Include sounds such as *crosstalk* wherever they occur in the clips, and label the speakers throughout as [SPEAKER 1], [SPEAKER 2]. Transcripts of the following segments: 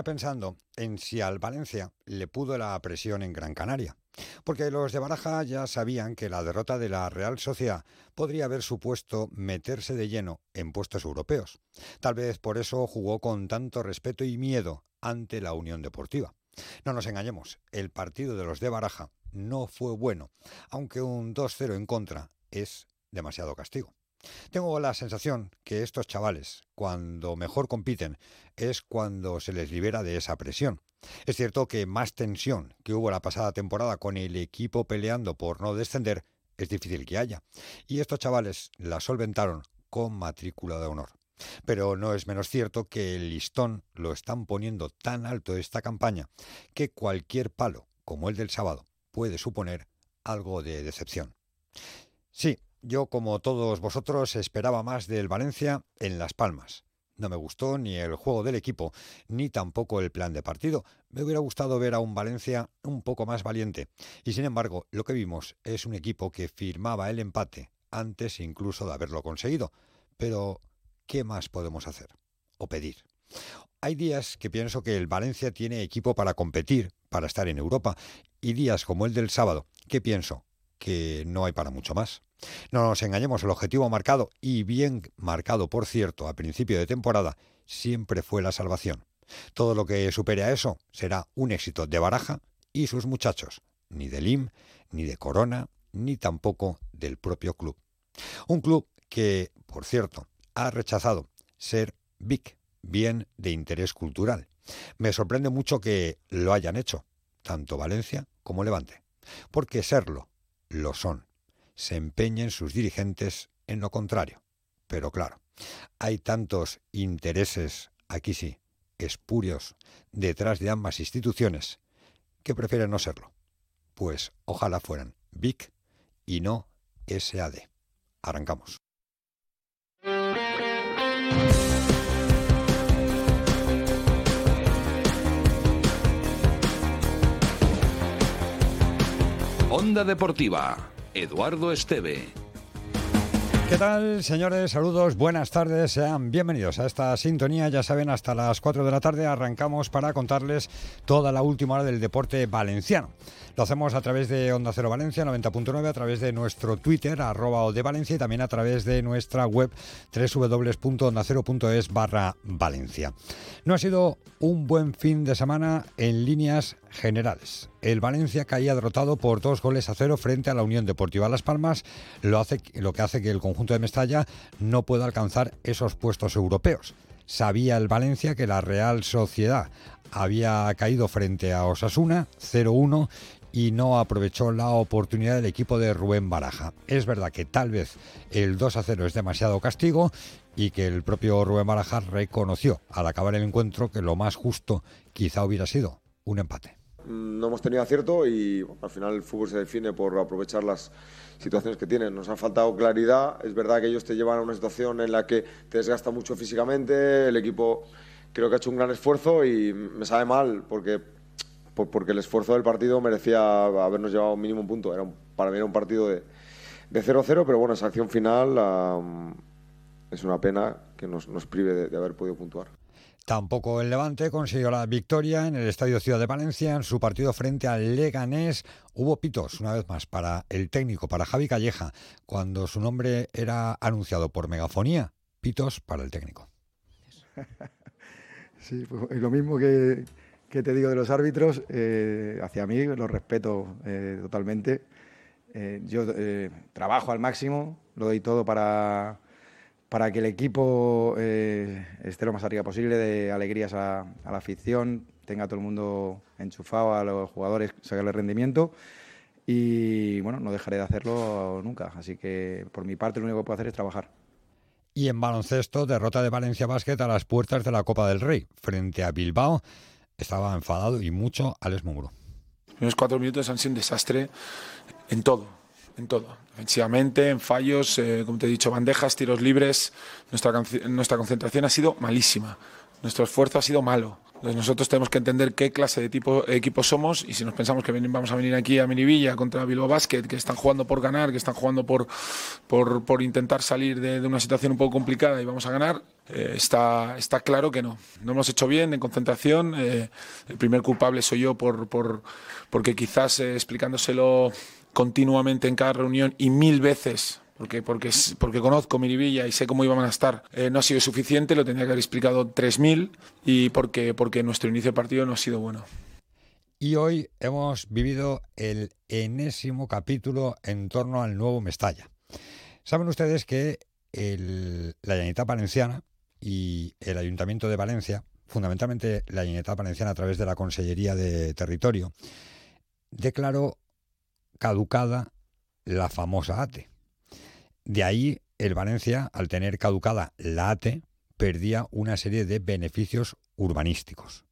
[SPEAKER 1] Pensando en si al Valencia le pudo la presión en Gran Canaria. Porque los de Baraja ya sabían que la derrota de la Real Sociedad podría haber supuesto meterse de lleno en puestos europeos. Tal vez por eso jugó con tanto respeto y miedo ante la Unión Deportiva. No nos engañemos, el partido de los de Baraja no fue bueno, aunque un 2-0 en contra es demasiado castigo. Tengo la sensación que estos chavales, cuando mejor compiten, es cuando se les libera de esa presión. Es cierto que más tensión que hubo la pasada temporada con el equipo peleando por no descender es difícil que haya. Y estos chavales la solventaron con matrícula de honor. Pero no es menos cierto que el listón lo están poniendo tan alto esta campaña que cualquier palo, como el del sábado, puede suponer algo de decepción. Sí, yo como todos vosotros esperaba más del Valencia en Las Palmas. No me gustó ni el juego del equipo, ni tampoco el plan de partido. Me hubiera gustado ver a un Valencia un poco más valiente. Y sin embargo, lo que vimos es un equipo que firmaba el empate antes incluso de haberlo conseguido. Pero, ¿qué más podemos hacer? O pedir. Hay días que pienso que el Valencia tiene equipo para competir, para estar en Europa, y días como el del sábado, que pienso que no hay para mucho más. No nos engañemos, el objetivo marcado, y bien marcado por cierto, a principio de temporada, siempre fue la salvación. Todo lo que supere a eso será un éxito de Baraja y sus muchachos, ni de Lim, ni de Corona, ni tampoco del propio club. Un club que, por cierto, ha rechazado ser big, bien de interés cultural. Me sorprende mucho que lo hayan hecho, tanto Valencia como Levante, porque serlo lo son se empeñen sus dirigentes en lo contrario. Pero claro, hay tantos intereses, aquí sí, espurios, detrás de ambas instituciones, que prefieren no serlo. Pues ojalá fueran BIC y no SAD. Arrancamos.
[SPEAKER 2] Onda Deportiva Eduardo Esteve.
[SPEAKER 1] ¿Qué tal, señores? Saludos, buenas tardes, sean bienvenidos a esta sintonía. Ya saben, hasta las 4 de la tarde arrancamos para contarles toda la última hora del deporte valenciano. Lo hacemos a través de Onda Cero Valencia 90.9, a través de nuestro Twitter, arroba de Valencia, y también a través de nuestra web www.ondacero.es barra Valencia. No ha sido un buen fin de semana en líneas generales. El Valencia caía derrotado por dos goles a cero frente a la Unión Deportiva Las Palmas, lo, hace, lo que hace que el conjunto de Mestalla no pueda alcanzar esos puestos europeos. Sabía el Valencia que la Real Sociedad había caído frente a Osasuna 0-1 y no aprovechó la oportunidad del equipo de Rubén Baraja. Es verdad que tal vez el 2 a 0 es demasiado castigo y que el propio Rubén Baraja reconoció al acabar el encuentro que lo más justo quizá hubiera sido un empate.
[SPEAKER 3] No hemos tenido acierto y al final el fútbol se define por aprovechar las situaciones que tienen. Nos ha faltado claridad. Es verdad que ellos te llevan a una situación en la que te desgasta mucho físicamente. El equipo creo que ha hecho un gran esfuerzo y me sabe mal porque porque el esfuerzo del partido merecía habernos llevado un mínimo punto. Era para mí era un partido de 0-0, pero bueno, esa acción final es una pena que nos, prive de, haber podido puntuar.
[SPEAKER 1] Tampoco el Levante consiguió la victoria en el Estadio Ciudad de Valencia en su partido frente al Leganés. Hubo pitos, una vez más, para el técnico, para Javi Calleja, cuando su nombre era anunciado por megafonía. Pitos para el técnico. *laughs*
[SPEAKER 4] Sí, pues lo mismo que, ¿Qué te digo de los árbitros? Eh, hacia mí los respeto eh, totalmente. Eh, yo trabajo al máximo, lo doy todo para, para que el equipo esté lo más arriba posible, de alegrías a, la afición, tenga todo el mundo enchufado a los jugadores, sacarle rendimiento. Y bueno, no dejaré de hacerlo nunca. Así que por mi parte lo único que puedo hacer es trabajar.
[SPEAKER 1] Y en baloncesto, derrota de Valencia Basket a las puertas de la Copa del Rey frente a Bilbao estaba enfadado y mucho Alex Mugro.
[SPEAKER 5] Los cuatro minutos han sido un desastre en todo, en todo. Defensivamente, en fallos, eh, como te he dicho, bandejas, tiros libres. Nuestra, nuestra concentración ha sido malísima. Nuestro esfuerzo ha sido malo. nosotros tenemos que entender qué clase de tipo, equipo somos y si nos pensamos que vamos a venir aquí a Minivilla contra Bilbao Basket, que están jugando por ganar, que están jugando por, por, por intentar salir de, una situación un poco complicada y vamos a ganar, eh, está, está claro que no. No hemos hecho bien en concentración. Eh, el primer culpable soy yo por, por porque quizás eh, explicándoselo continuamente en cada reunión y mil veces porque, porque, porque conozco Miribilla y sé cómo iban a estar, eh, no ha sido suficiente, lo tendría que haber explicado 3.000 y porque, porque nuestro inicio de partido no ha sido bueno.
[SPEAKER 1] Y hoy hemos vivido el enésimo capítulo en torno al nuevo Mestalla. Saben ustedes que la Llaneta Valenciana y el Ayuntamiento de Valencia, fundamentalmente la Llaneta Valenciana a través de la Consellería de Territorio, declaró caducada la famosa ATE. De ahí el Valencia, al tener caducada la ATE, perdía una serie de beneficios urbanísticos.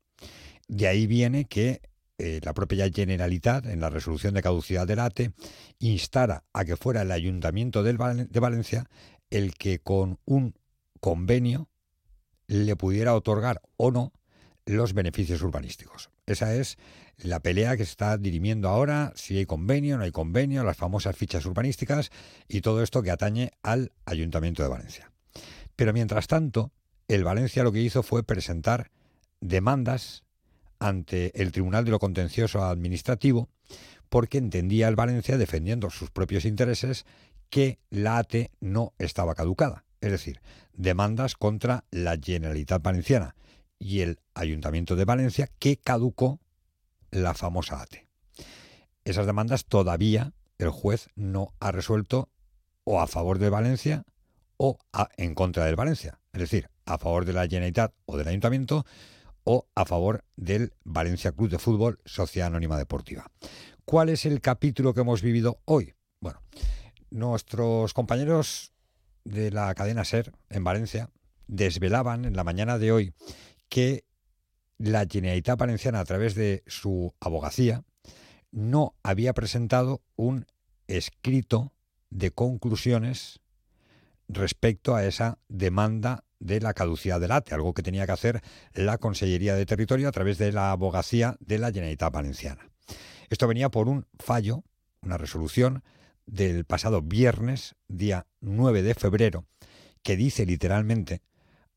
[SPEAKER 1] De ahí viene que eh, la propia Generalitat, en la resolución de caducidad del ATE, instara a que fuera el Ayuntamiento de Valencia el que con un convenio le pudiera otorgar o no los beneficios urbanísticos. Esa es la pelea que se está dirimiendo ahora, si hay convenio, no hay convenio, las famosas fichas urbanísticas y todo esto que atañe al Ayuntamiento de Valencia. Pero mientras tanto, el Valencia lo que hizo fue presentar demandas ante el Tribunal de lo Contencioso Administrativo porque entendía el Valencia, defendiendo sus propios intereses, que la ATE no estaba caducada. Es decir, demandas contra la Generalitat Valenciana y el Ayuntamiento de Valencia que caducó la famosa ATE. Esas demandas todavía el juez no ha resuelto o a favor de Valencia o en contra del Valencia, es decir, a favor de la Generalitat o del Ayuntamiento o a favor del Valencia Club de Fútbol Sociedad Anónima Deportiva. ¿Cuál es el capítulo que hemos vivido hoy? Bueno, nuestros compañeros de la cadena SER en Valencia desvelaban en la mañana de hoy que la Generalitat Valenciana, a través de su abogacía, no había presentado un escrito de conclusiones respecto a esa demanda de la caducidad del ATE, algo que tenía que hacer la Consellería de Territorio a través de la abogacía de la Generalitat Valenciana. Esto venía por un fallo, una resolución del pasado viernes, día 9 de febrero, que dice literalmente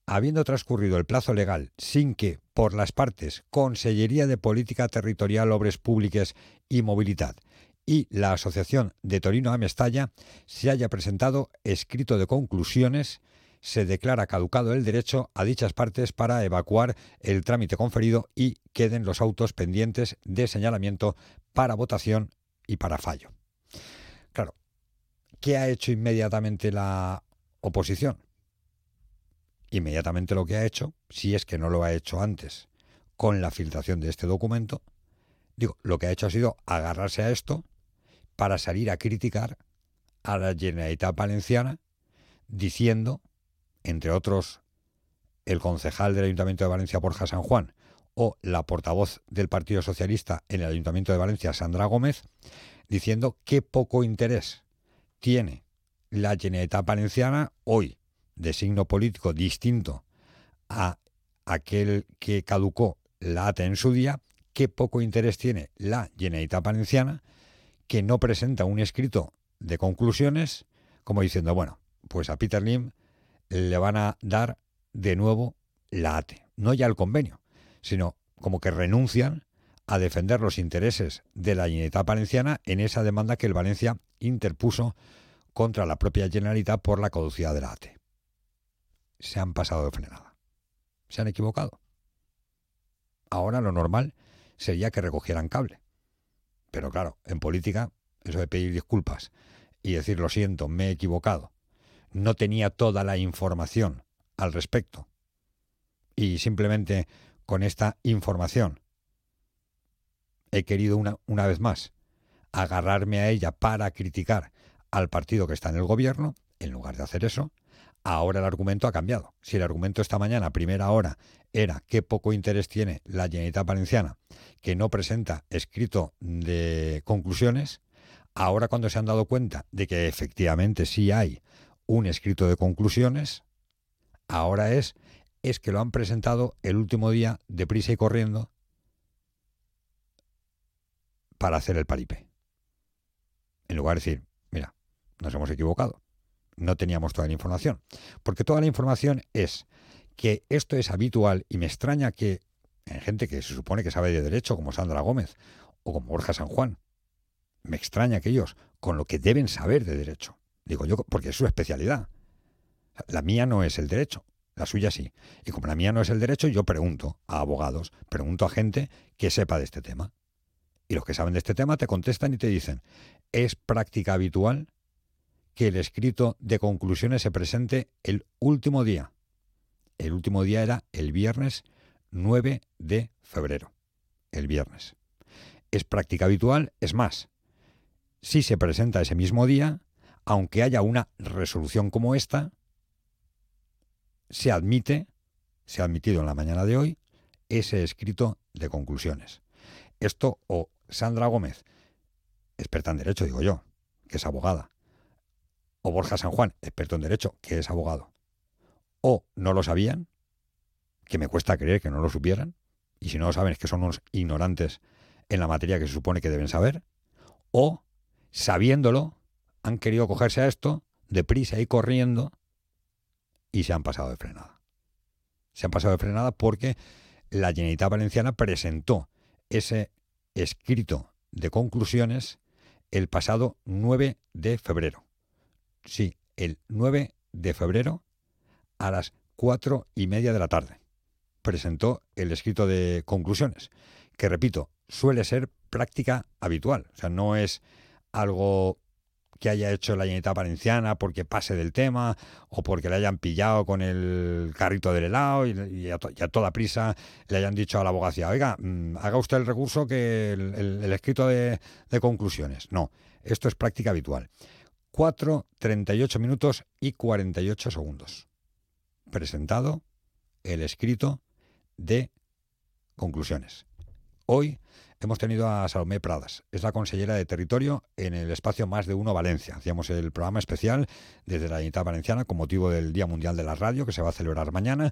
[SPEAKER 1] habiendo transcurrido el plazo legal sin que, por las partes, Consellería de Política Territorial, Obras Públicas y Movilidad y la Asociación de Torino a Mestalla se haya presentado escrito de conclusiones, se declara caducado el derecho a dichas partes para evacuar el trámite conferido y queden los autos pendientes de señalamiento para votación y para fallo. Claro, ¿qué ha hecho inmediatamente la oposición? Inmediatamente lo que ha hecho, si es que no lo ha hecho antes con la filtración de este documento, digo, lo que ha hecho ha sido agarrarse a esto para salir a criticar a la Generalitat Valenciana diciendo, entre otros, el concejal del Ayuntamiento de Valencia, Borja San Juan, o la portavoz del Partido Socialista en el Ayuntamiento de Valencia, Sandra Gómez, diciendo qué poco interés tiene la Generalitat Valenciana hoy de signo político distinto a aquel que caducó la ATA en su día, qué poco interés tiene la Generalitat Valenciana, que no presenta un escrito de conclusiones, como diciendo, bueno, pues a Peter Lim le van a dar de nuevo la ATE, no ya el convenio, sino como que renuncian a defender los intereses de la Generalitat Valenciana en esa demanda que el Valencia interpuso contra la propia Generalitat por la caducidad de la ATE se han pasado de frenada. Se han equivocado. Ahora lo normal sería que recogieran cable. Pero claro, en política, eso de pedir disculpas y decir lo siento, me he equivocado, no tenía toda la información al respecto. Y simplemente con esta información he querido una, una vez más agarrarme a ella para criticar al partido que está en el gobierno, en lugar de hacer eso, Ahora el argumento ha cambiado. Si el argumento esta mañana, primera hora, era qué poco interés tiene la Generalitat Valenciana, que no presenta escrito de conclusiones, ahora cuando se han dado cuenta de que efectivamente sí hay un escrito de conclusiones, ahora es es que lo han presentado el último día deprisa y corriendo para hacer el paripé. En lugar de decir, mira, nos hemos equivocado, no teníamos toda la información. Porque toda la información es que esto es habitual y me extraña que en gente que se supone que sabe de derecho, como Sandra Gómez o como Borja San Juan, me extraña que ellos, con lo que deben saber de derecho, digo yo, porque es su especialidad. La mía no es el derecho, la suya sí. Y como la mía no es el derecho, yo pregunto a abogados, pregunto a gente que sepa de este tema. Y los que saben de este tema te contestan y te dicen, es práctica habitual que el escrito de conclusiones se presente el último día. El último día era el viernes 9 de febrero. El viernes. Es práctica habitual, es más, si se presenta ese mismo día, aunque haya una resolución como esta, se admite, se ha admitido en la mañana de hoy, ese escrito de conclusiones. Esto o Sandra Gómez, experta en derecho, digo yo, que es abogada, o Borja San Juan, experto en derecho, que es abogado, o no lo sabían, que me cuesta creer que no lo supieran, y si no lo saben es que son unos ignorantes en la materia que se supone que deben saber, o sabiéndolo, han querido cogerse a esto deprisa y corriendo y se han pasado de frenada. Se han pasado de frenada porque la Generalitat Valenciana presentó ese escrito de conclusiones el pasado 9 de febrero sí, el 9 de febrero a las cuatro y media de la tarde. Presentó el escrito de conclusiones, que repito, suele ser práctica habitual. O sea, no es algo que haya hecho la llenita Valenciana porque pase del tema o porque le hayan pillado con el carrito del helado y, a, toda prisa le hayan dicho a la abogacía, oiga, mm, haga usted el recurso que el, escrito de conclusiones. No, esto es práctica habitual. 4, 38 minutos y 48 segundos. Presentado el escrito de conclusiones. Hoy hemos tenido a Salomé Pradas, es la consellera de Territorio en el espacio Más de Uno Valencia. Hacíamos el programa especial desde la Unidad Valenciana con motivo del Día Mundial de la Radio que se va a celebrar mañana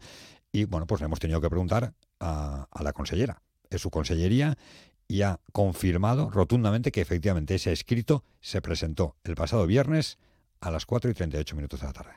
[SPEAKER 1] y bueno, pues le hemos tenido que preguntar a, a la consellera. Es su consellería y ha confirmado rotundamente que efectivamente ese escrito se presentó el pasado viernes a las 4 y 38 minutos de la tarde.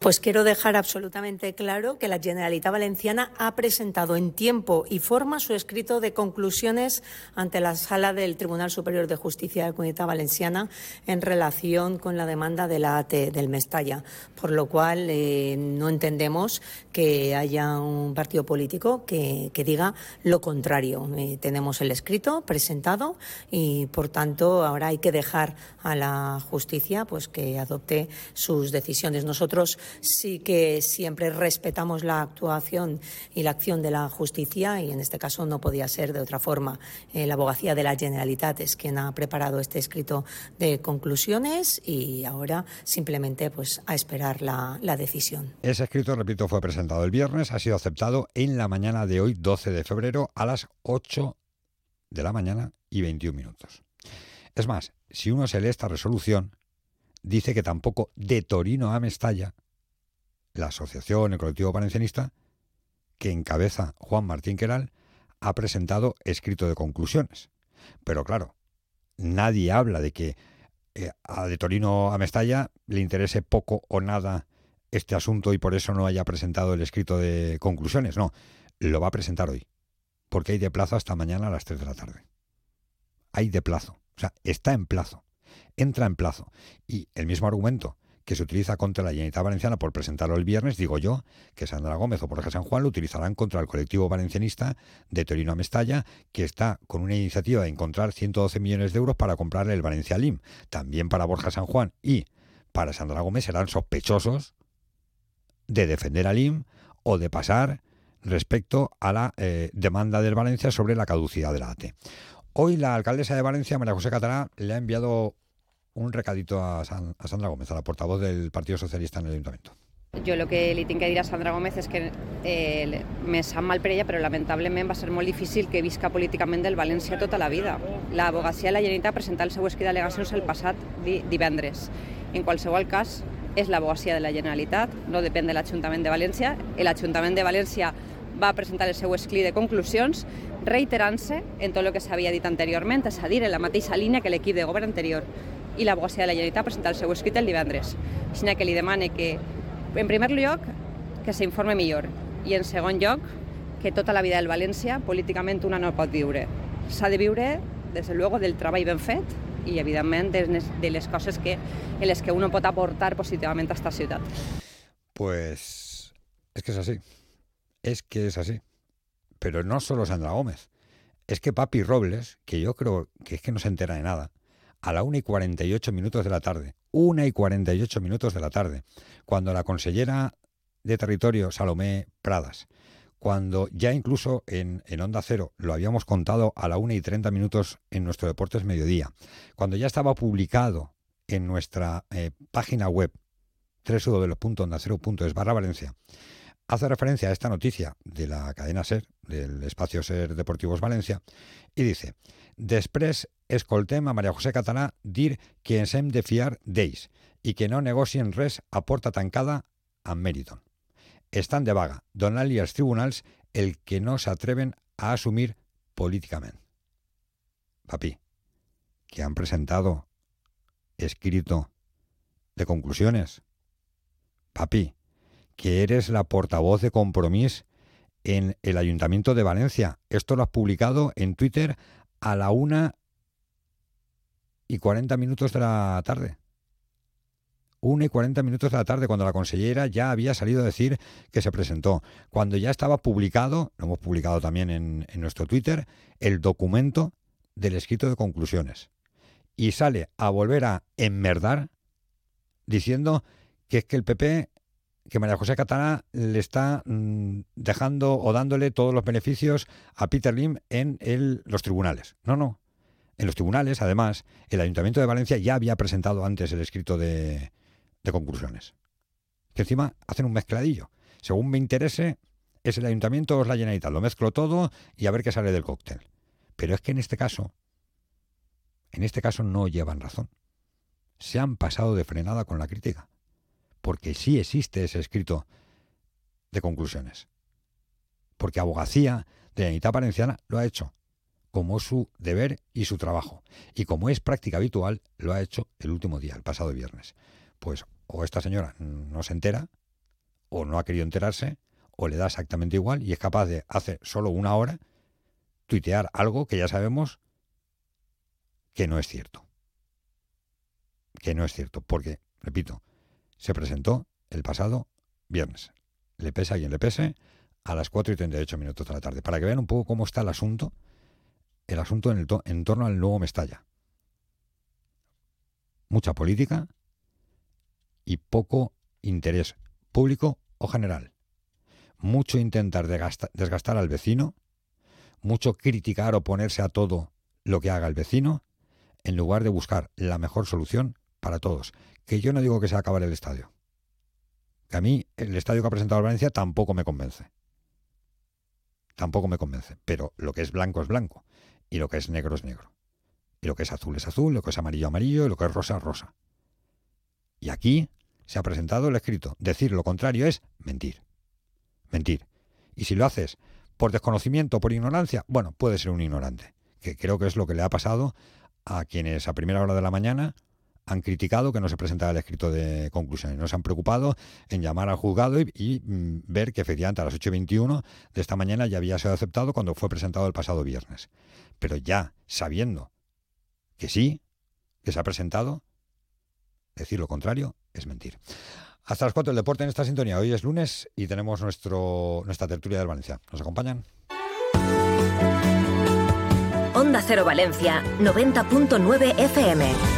[SPEAKER 6] Pues quiero dejar absolutamente claro que la Generalitat Valenciana ha presentado en tiempo y forma su escrito de conclusiones ante la sala del Tribunal Superior de Justicia de la Comunidad Valenciana en relación con la demanda de la AT del Mestalla, por lo cual eh, no entendemos que haya un partido político que, diga lo contrario. Eh, tenemos el escrito presentado y, por tanto, ahora hay que dejar a la justicia pues que adopte sus decisiones. Nosotros sí que siempre respetamos la actuación y la acción de la justicia y en este caso no podía ser de otra forma. Eh, la abogacía de la Generalitat es quien ha preparado este escrito de conclusiones y ahora simplemente pues a esperar la, decisión.
[SPEAKER 1] Ese escrito, repito, fue presentado el viernes, ha sido aceptado en la mañana de hoy, 12 de febrero, a las 8 de la mañana y 21 minutos. Es más, si uno se lee esta resolución, dice que tampoco de Torino a Mestalla la asociación, el colectivo valencianista, que encabeza Juan Martín Queral, ha presentado escrito de conclusiones. Pero claro, nadie habla de que eh, a de Torino a Mestalla le interese poco o nada este asunto y por eso no haya presentado el escrito de conclusiones. No, lo va a presentar hoy, porque hay de plazo hasta mañana a las 3 de la tarde. Hay de plazo, o sea, está en plazo, entra en plazo. Y el mismo argumento que se utiliza contra la Generalitat Valenciana por presentarlo el viernes, digo yo, que Sandra Gómez o Jorge San Juan lo utilizarán contra el colectivo valencianista de Torino a Mestalla, que está con una iniciativa de encontrar 112 millones de euros para comprarle el Valencia Lim. También para Borja San Juan y para Sandra Gómez serán sospechosos de defender al Lim o de pasar respecto a la eh, demanda del Valencia sobre la caducidad de la AT. Hoy la alcaldesa de Valencia, María José Catalá, le ha enviado un recadito a, Sandra Gómez, a la portavoz del Partido Socialista en el Ayuntamiento.
[SPEAKER 7] Jo el que li tinc que dir a Sandra Gómez és que eh, me sap mal per ella, però lamentablement va ser molt difícil que visca políticament del València tota la vida. L'abogacia de la Generalitat ha presentat el seu escrit d'al·legacions el passat divendres. En qualsevol cas, és l'abogacia de la Generalitat, no depèn de l'Ajuntament de València. L'Ajuntament de València va presentar el seu de conclusions reiterant-se en tot el que s'havia dit anteriorment, és a dir, en la mateixa línia que l'equip de govern anterior. I l'abogacia de la Generalitat ha presentat el seu escrit el divendres. Així que li demane que, en primer lloc, que s'informe millor i, en segon lloc, que tota la vida del València políticament una no pot viure. S'ha de viure, des de luego, del treball ben fet i, evidentment, de les coses que, en les que uno pot aportar positivament a esta ciutat.
[SPEAKER 1] Pues es que es así. Es que es así. Pero no solo Sandra Gómez. Es que Papi Robles, que yo creo que es que no se entera de nada, a la 1 y 48 minutos de la tarde, 1 y 48 minutos de la tarde, cuando la consellera de territorio, Salomé Pradas, cuando ya incluso en, Onda Cero lo habíamos contado a la 1 y 30 minutos en nuestro Deportes Mediodía, cuando ya estaba publicado en nuestra eh, página web www.ondacero.es barra Valencia, hace referencia a esta noticia de la cadena SER, del espacio SER Deportivos Valencia, y dice, Després escoltem a María José Catalá dir que ens hem de fiar d'ells i que no negocien res a porta tancada amb Meriton. Estan de vaga, donant-li als tribunals el que no s'atreven a assumir políticament. Papi, que han presentado escrito de conclusiones. Papi, que eres la portavoz de compromiso en el Ayuntamiento de Valencia. Esto lo has publicado en Twitter a la una y 40 minutos de la tarde. Una y 40 minutos de la tarde, cuando la consellera ya había salido a decir que se presentó. Cuando ya estaba publicado, lo hemos publicado también en, en nuestro Twitter, el documento del escrito de conclusiones. Y sale a volver a enmerdar diciendo que es que el PP que María José Catana le está mm, dejando o dándole todos los beneficios a Peter Lim en los tribunales. No, no. En los tribunales, además, el Ayuntamiento de Valencia ya había presentado antes el escrito de, conclusiones. Que encima hacen un mezcladillo. Según me interese, es el Ayuntamiento o es la Generalitat. Lo mezclo todo y a ver qué sale del cóctel. Pero es que en este caso, en este caso no llevan razón. Se han pasado de frenada con la crítica porque sí existe ese escrito de conclusiones. Porque Abogacía de la Unidad Valenciana lo ha hecho como su deber y su trabajo. Y como es práctica habitual, lo ha hecho el último día, el pasado viernes. Pues o esta señora no se entera, o no ha querido enterarse, o le da exactamente igual y es capaz de, hace solo una hora, tuitear algo que ya sabemos que no es cierto. Que no es cierto, porque, repito, se presentó el pasado viernes. Le pese a quien le pese, a las 4 y 38 minutos de la tarde, para que vean un poco cómo está el asunto, el asunto en, el en torno al nuevo Mestalla. Mucha política y poco interés público o general. Mucho intentar desgastar al vecino, mucho criticar o ponerse a todo lo que haga el vecino, en lugar de buscar la mejor solución para todos, que yo no digo que se acabar el estadio. Que a mí el estadio que ha presentado Valencia tampoco me convence. Tampoco me convence. Pero lo que es blanco es blanco. Y lo que es negro es negro. Y lo que es azul es azul, lo que es amarillo amarillo, y lo que es rosa es rosa. Y aquí se ha presentado el escrito. Decir lo contrario es mentir. Mentir. Y si lo haces por desconocimiento por ignorancia, bueno, puede ser un ignorante. Que creo que es lo que le ha pasado a quienes a primera hora de la mañana han criticado que no se presentara el escrito de conclusiones. No se han preocupado en llamar al juzgado y, mm, ver que efectivamente a las 8.21 de esta mañana ya había sido aceptado cuando fue presentado el pasado viernes. Pero ya sabiendo que sí, que se ha presentado, decir lo contrario es mentir. Hasta las 4 el deporte en esta sintonía. Hoy es lunes y tenemos nuestro, nuestra tertulia del Valencia. ¿Nos acompañan?
[SPEAKER 8] Onda Cero Valencia, 90.9 FM.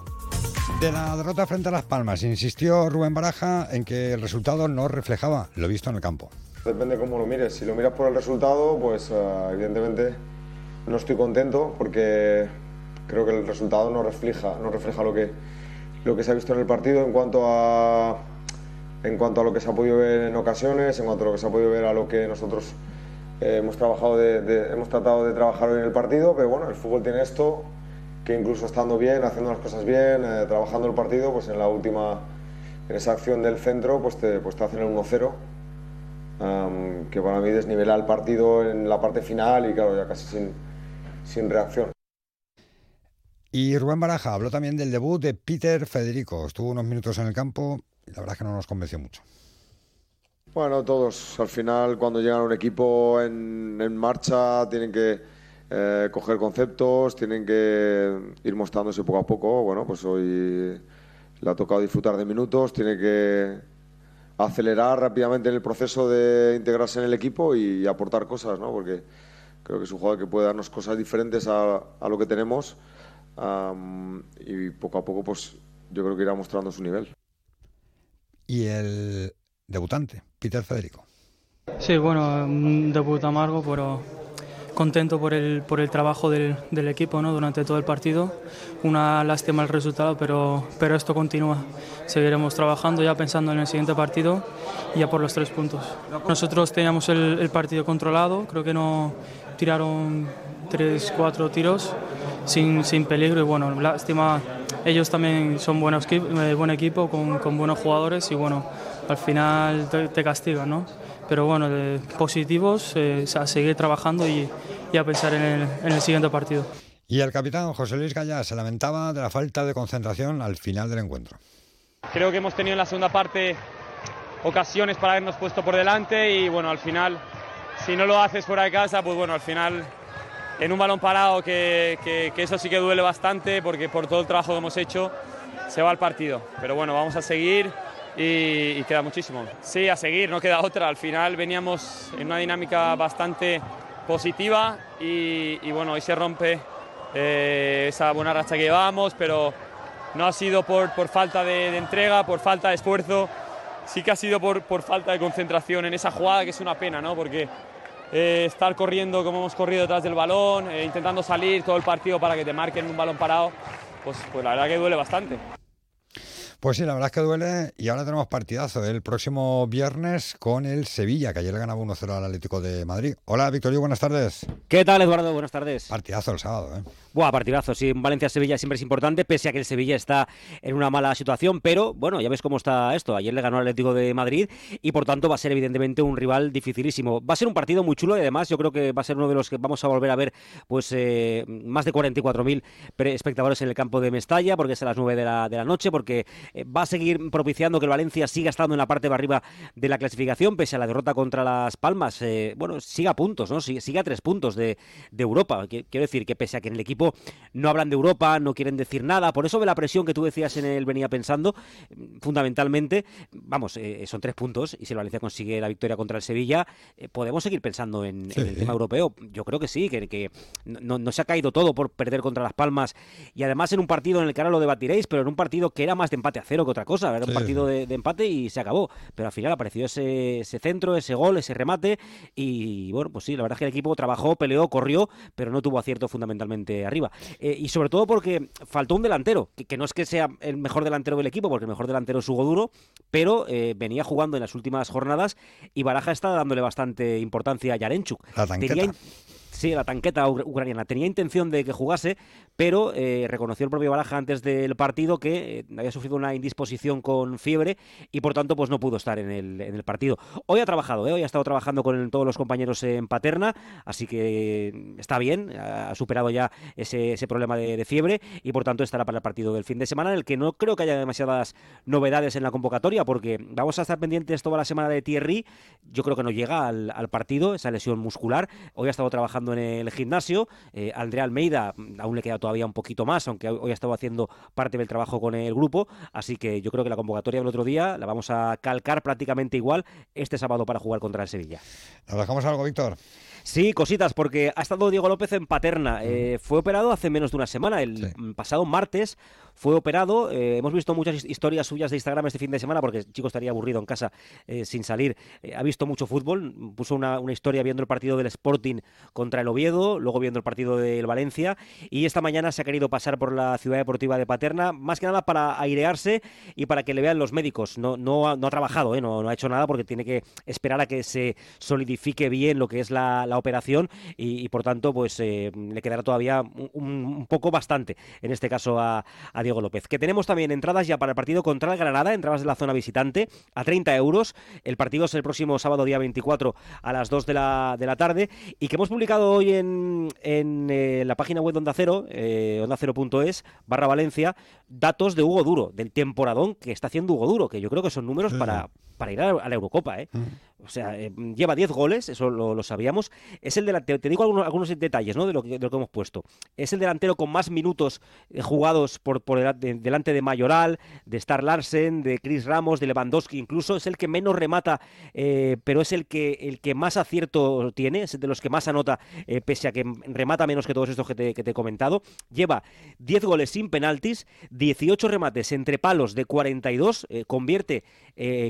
[SPEAKER 1] De la derrota frente a Las Palmas, insistió Rubén Baraja en que el resultado no reflejaba lo visto en el campo.
[SPEAKER 3] Depende cómo lo mires. Si lo miras por el resultado, pues eh, evidentemente no estoy contento porque creo que el resultado no refleja, no refleja lo, que, lo que se ha visto en el partido en cuanto a en cuanto a lo que se ha podido ver en ocasiones, en cuanto a lo que se ha podido ver a lo que nosotros eh, hemos trabajado hemos tratado de trabajar hoy en el partido, pero bueno, el fútbol tiene esto, que incluso estando bien, haciendo las cosas bien, eh, trabajando el partido, pues en la última, en esa acción del centro, pues te, pues te hacen el 1-0, que para mí desnivela el partido en la parte final y claro, ya casi sin, sin reacción.
[SPEAKER 1] Y Rubén Baraja habló también del debut de Peter Federico. Estuvo unos minutos en el campo y la verdad es que no nos convenció mucho.
[SPEAKER 3] Bueno, todos. Al final, cuando llegan a un equipo en, en marcha, tienen que eh, coger conceptos, tienen que ir mostrándose poco a poco. Bueno, pues hoy le ha tocado disfrutar de minutos, tiene que acelerar rápidamente en el proceso de integrarse en el equipo y, aportar cosas, ¿no? Porque creo que es un jugador que puede darnos cosas diferentes a, a lo que tenemos y poco a poco, pues yo creo que irá mostrando su nivel.
[SPEAKER 1] Y el debutante, Peter Federico.
[SPEAKER 9] Sí, bueno, un debut amargo, pero contento por el, por el trabajo del, del, equipo ¿no? durante todo el partido. Una lástima el resultado, pero, pero esto continúa. Seguiremos trabajando ya pensando en el siguiente partido y ya por los tres puntos. Nosotros teníamos el, partido controlado, creo que no tiraron tres, cuatro tiros sin, sin peligro y bueno, lástima. Ellos también son buenos, eh, buen equipo con, con buenos jugadores y bueno, al final te, castigan, ¿no? Pero bueno, de positivos, eh, a seguir trabajando y, y a pensar en el, en el, siguiente partido.
[SPEAKER 1] Y el capitán José Luis Gallá se lamentaba de la falta de concentración al final del encuentro.
[SPEAKER 10] Creo que hemos tenido en la segunda parte ocasiones para habernos puesto por delante y bueno, al final, si no lo haces fuera de casa, pues bueno, al final en un balón parado, que, que, que eso sí que duele bastante porque por todo el trabajo que hemos hecho se va al partido. Pero bueno, vamos a seguir y, queda muchísimo. Sí, a seguir, no queda otra. Al final veníamos en una dinámica bastante positiva y, y bueno, hoy se rompe eh, esa buena racha que llevábamos, pero no ha sido por, por falta de, de, entrega, por falta de esfuerzo, sí que ha sido por, por falta de concentración en esa jugada, que es una pena, ¿no? Porque eh, estar corriendo como hemos corrido detrás del balón, eh, intentando salir todo el partido para que te marquen un balón parado, pues, pues la verdad que duele bastante.
[SPEAKER 1] Pues sí, la verdad es que duele y ahora tenemos partidazo el próximo viernes con el Sevilla, que ayer le ganaba 1-0 al Atlético de Madrid. Hola, Victorio, buenas tardes.
[SPEAKER 11] ¿Qué tal, Eduardo? Buenas tardes.
[SPEAKER 1] Partidazo el sábado, ¿eh?
[SPEAKER 11] Buah, partidazo, sí, Valencia-Sevilla siempre es importante, pese a que el Sevilla está en una mala situación, pero bueno, ya ves cómo está esto. Ayer le ganó al Atlético de Madrid y por tanto va a ser evidentemente un rival dificilísimo. Va a ser un partido muy chulo y además yo creo que va a ser uno de los que vamos a volver a ver pues eh, más de 44.000 espectadores en el campo de Mestalla, porque es a las 9 de la, de la noche, porque va a seguir propiciando que el Valencia siga estando en la parte de arriba de la clasificación, pese a la derrota contra las Palmas. Eh, bueno, siga a puntos, ¿no? Siga a tres puntos de, de Europa. Quiero decir que pese a que en el equipo no hablan de Europa, no quieren decir nada. Por eso ve la presión que tú decías en él venía pensando, fundamentalmente, vamos, eh, son tres puntos y si el Valencia consigue la victoria contra el Sevilla, eh, podemos seguir pensando en, sí. en, el tema europeo. Yo creo que sí, que, que no, no, se ha caído todo por perder contra Las Palmas y además en un partido en el que ahora lo debatiréis, pero en un partido que era más de empate a cero que otra cosa. Era un partido de, de, empate y se acabó. Pero al final apareció ese, ese centro, ese gol, ese remate y bueno, pues sí, la verdad es que el equipo trabajó, peleó, corrió, pero no tuvo acierto fundamentalmente arriba. Eh, y sobre todo porque faltó un delantero, que, que, no es que sea el mejor delantero del equipo, porque el mejor delantero es Hugo Duro, pero eh, venía jugando en las últimas jornadas y Baraja está dándole bastante importancia a Yarenchuk.
[SPEAKER 1] La tanqueta.
[SPEAKER 11] Sí, la tanqueta ucraniana. Tenía intención de que jugase, pero eh, reconoció el propio Baraja antes del partido que eh, había sufrido una indisposición con fiebre y por tanto pues no pudo estar en el, partido. Hoy ha trabajado, ¿eh? hoy ha estado trabajando con todos los compañeros en Paterna, así que está bien, ha superado ya ese, problema de, fiebre y por tanto estará para el partido del fin de semana, en el que no creo que haya demasiadas novedades en la convocatoria, porque vamos a estar pendientes toda la semana de Thierry, yo creo que no llega al, partido, esa lesión muscular, hoy ha estado trabajando en el gimnasio, eh, Andrea Almeida aún le queda todavía un poquito más, aunque hoy ha estado haciendo parte del trabajo con el grupo, así que yo creo que la convocatoria del otro día la vamos a calcar prácticamente igual este sábado para jugar contra el Sevilla.
[SPEAKER 1] ¿Nos dejamos algo, Víctor?
[SPEAKER 11] Sí, cositas, porque ha estado Diego López en Paterna. Eh, fue operado hace menos de una semana, el sí. pasado martes fue operado. Eh, hemos visto muchas historias suyas de Instagram este fin de semana porque el chico estaría aburrido en casa eh, sin salir. Eh, ha visto mucho fútbol. Puso una, una, historia viendo el partido del Sporting contra el Oviedo, luego viendo el partido del Valencia. Y esta mañana se ha querido pasar por la ciudad deportiva de Paterna, más que nada para airearse y para que le vean los médicos. No, no, no ha trabajado, no, no, ha hecho nada porque tiene que esperar a que se solidifique bien lo que es la, la operación y, y, por tanto, pues le quedará todavía un, un, poco bastante, en este caso, a, a Diego López. Que tenemos también entradas ya para el partido contra el Granada, entradas de la zona visitante, a 30 euros. El partido es el próximo sábado, día 24, a las 2 de la, de la tarde. Y que hemos publicado hoy en, en eh, la página web de Onda Cero, eh, ondacero.es, barra Valencia, datos de Hugo Duro, del temporadón que está haciendo Hugo Duro, que yo creo que son números para, para ir a, a la Eurocopa. ¿eh? Mm. O sea, eh, lleva 10 goles, eso lo, sabíamos. Es el delantero, te digo algunos, algunos detalles ¿no? de, lo que, de, lo que, hemos puesto. Es el delantero con más minutos eh, jugados por, por el, de, delante de Mayoral, de Star Larsen, de Chris Ramos, de Lewandowski, incluso es el que menos remata, eh, pero es el que, el que más acierto tiene, es de los que más anota, eh, pese a que remata menos que todos estos que te, que te he comentado. Lleva 10 goles sin penaltis, 18 remates entre palos de 42, eh, convierte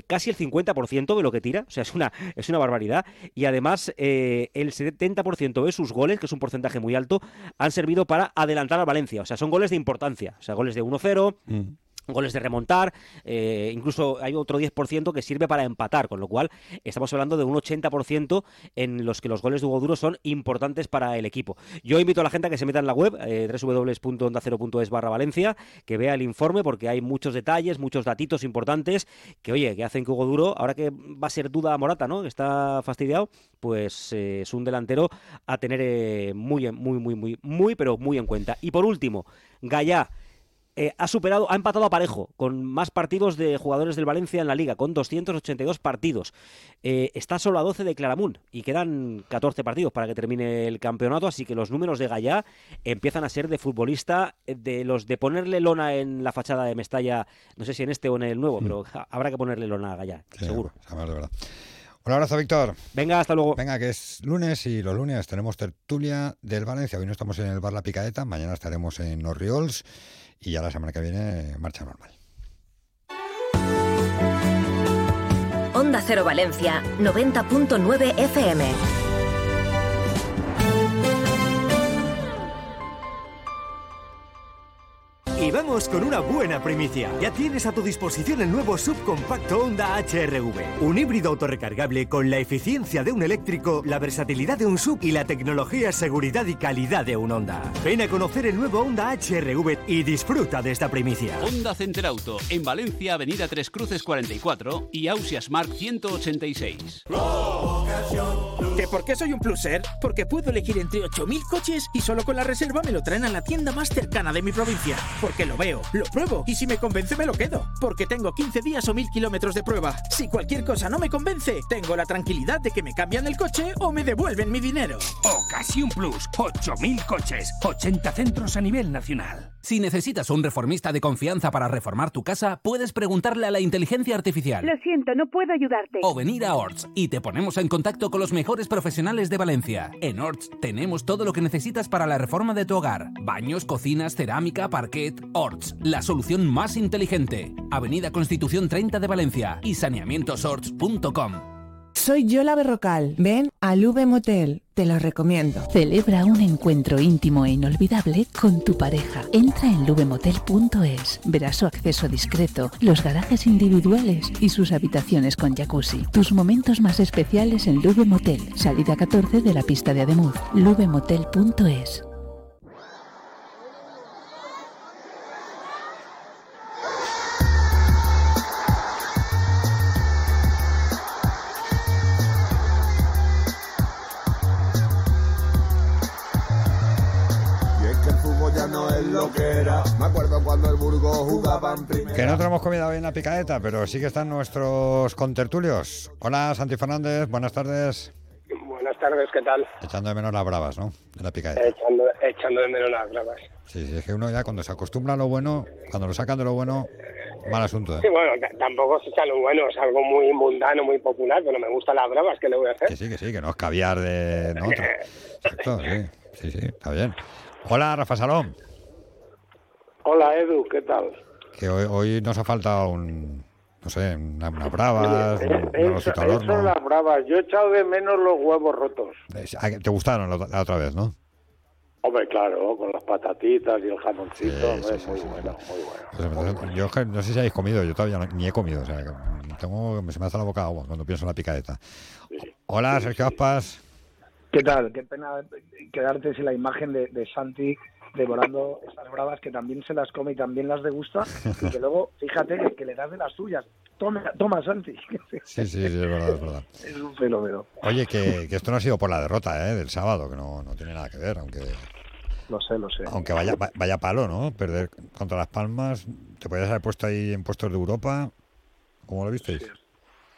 [SPEAKER 11] casi el 50% de lo que tira, o sea, es una es una barbaridad. Y además, eh, el 70% de sus goles, que es un porcentaje muy alto, han servido para adelantar a Valencia. O sea, son goles de importancia. O sea, goles de 1-0. Mm goles de remontar, eh, incluso hay otro 10% que sirve para empatar, con lo cual estamos hablando de un 80% en los que los goles de Hugo Duro son importantes para el equipo. Yo invito a la gente a que se meta en la web, eh, www.ondacero.es barra Valencia, que vea el informe porque hay muchos detalles, muchos datitos importantes que, oye, que hacen que Hugo Duro, ahora que va a ser duda Morata, ¿no? Que está fastidiado, pues eh, es un delantero a tener eh, muy, muy, muy, muy, muy, pero muy en cuenta. Y por último, Gallá, eh, ha superado, ha empatado a parejo con más partidos de jugadores del Valencia en la liga, con 282 partidos. Eh, está solo a 12 de Claramunt y quedan 14 partidos para que termine el campeonato, así que los números de Gallá empiezan a ser de futbolista, eh, de los de ponerle lona en la fachada de Mestalla, no sé si en este o en el nuevo, mm. pero habrá que ponerle lona a Gallá, sí, seguro.
[SPEAKER 1] De verdad. Un abrazo, Víctor.
[SPEAKER 11] Venga, hasta luego.
[SPEAKER 1] Venga, que es lunes y los lunes tenemos tertulia del Valencia. Hoy no estamos en el Bar La Picadeta, mañana estaremos en Orriols y ya la semana que viene marcha normal.
[SPEAKER 8] Onda Cero Valencia, 90.9 FM.
[SPEAKER 12] Y vamos con una buena primicia. Ya tienes a tu disposición el nuevo subcompacto Honda HRV. Un híbrido autorrecargable con la eficiencia de un eléctrico, la versatilidad de un sub y la tecnología, seguridad y calidad de un Honda. Ven a conocer el nuevo Honda HRV y disfruta de esta primicia.
[SPEAKER 13] Honda Center Auto, en Valencia, Avenida Tres Cruces 44 y Ausias Mark 186.
[SPEAKER 14] ¿Que por qué soy un pluser? Porque puedo elegir entre 8.000 coches y solo con la reserva me lo traen a la tienda más cercana de mi provincia. Porque lo veo, lo pruebo y si me convence me lo quedo. Porque tengo 15 días o 1000 kilómetros de prueba. Si cualquier cosa no me convence, tengo la tranquilidad de que me cambian el coche o me devuelven mi dinero.
[SPEAKER 15] Ocasión Plus, 8000 coches, 80 centros a nivel nacional.
[SPEAKER 16] Si necesitas un reformista de confianza para reformar tu casa, puedes preguntarle a la inteligencia artificial.
[SPEAKER 17] Lo siento, no puedo ayudarte.
[SPEAKER 16] O venir a Orts y te ponemos en contacto con los mejores profesionales de Valencia. En Orts tenemos todo lo que necesitas para la reforma de tu hogar: baños, cocinas, cerámica, parquet. Orts, la solución más inteligente. Avenida Constitución 30 de Valencia y saneamientosorts.com.
[SPEAKER 17] Soy Yola Berrocal. Ven al V Motel. Te lo recomiendo.
[SPEAKER 18] Celebra un encuentro íntimo e inolvidable con tu pareja. Entra en lubemotel.es. Verás su acceso discreto, los garajes individuales y sus habitaciones con jacuzzi. Tus momentos más especiales en Lube Motel. Salida 14 de la pista de Ademuz. lubemotel.es.
[SPEAKER 19] primera.
[SPEAKER 1] Que no te lo hemos comido bien la picadeta, pero sí que están nuestros contertulios. Hola, Santi Fernández, buenas tardes.
[SPEAKER 20] Buenas tardes, ¿qué tal?
[SPEAKER 1] Echando de menos las bravas, ¿no? De la picadeta.
[SPEAKER 20] Echando, echando de menos las bravas.
[SPEAKER 1] Sí, sí, es que uno ya cuando se acostumbra a lo bueno, cuando lo sacan de lo bueno, mal asunto,
[SPEAKER 20] Sí,
[SPEAKER 1] ¿eh?
[SPEAKER 20] bueno, t- tampoco es lo bueno, es algo muy mundano, muy popular, pero me gustan las bravas, ¿qué le voy a hacer?
[SPEAKER 1] Que sí, que sí, que no es caviar de no otro. *laughs* Exacto, sí, sí, sí, está bien. Hola, Rafa Salón,
[SPEAKER 21] Hola Edu, ¿qué tal?
[SPEAKER 1] Que hoy, hoy nos ha faltado un, no sé, una, una bravas, un, un
[SPEAKER 21] Eso, eso las bravas. Yo he echado de menos los huevos rotos.
[SPEAKER 1] Ah, Te gustaron la, la otra vez, ¿no?
[SPEAKER 21] Hombre, claro, con las patatitas y el jamoncito.
[SPEAKER 1] Sí, sí,
[SPEAKER 21] muy
[SPEAKER 1] sí, sí,
[SPEAKER 21] bueno, muy bueno.
[SPEAKER 1] Pues entonces, yo no sé si habéis comido, yo todavía no- ni he comido, o sea, que tengo, se me hace la boca agua cuando pienso en la picadeta. Hola, Sergio Aspas.
[SPEAKER 22] ¿Qué tal? Qué pena quedarte sin la imagen de, de Santi devorando estas bravas que también se las come y también las degusta y que luego, fíjate, que, que le das de las tuyas. Toma, toma Santi.
[SPEAKER 1] Sí, sí, sí, es verdad, es verdad. *laughs*
[SPEAKER 22] Es un fenómeno.
[SPEAKER 1] Oye, que, que esto no ha sido por la derrota ¿eh? del sábado, que no, no tiene nada que ver, aunque
[SPEAKER 22] Lo sé, lo sé.
[SPEAKER 1] aunque vaya, va- vaya palo, ¿no? Perder contra Las Palmas, te podías haber puesto ahí en puestos de Europa, ¿cómo lo visteis?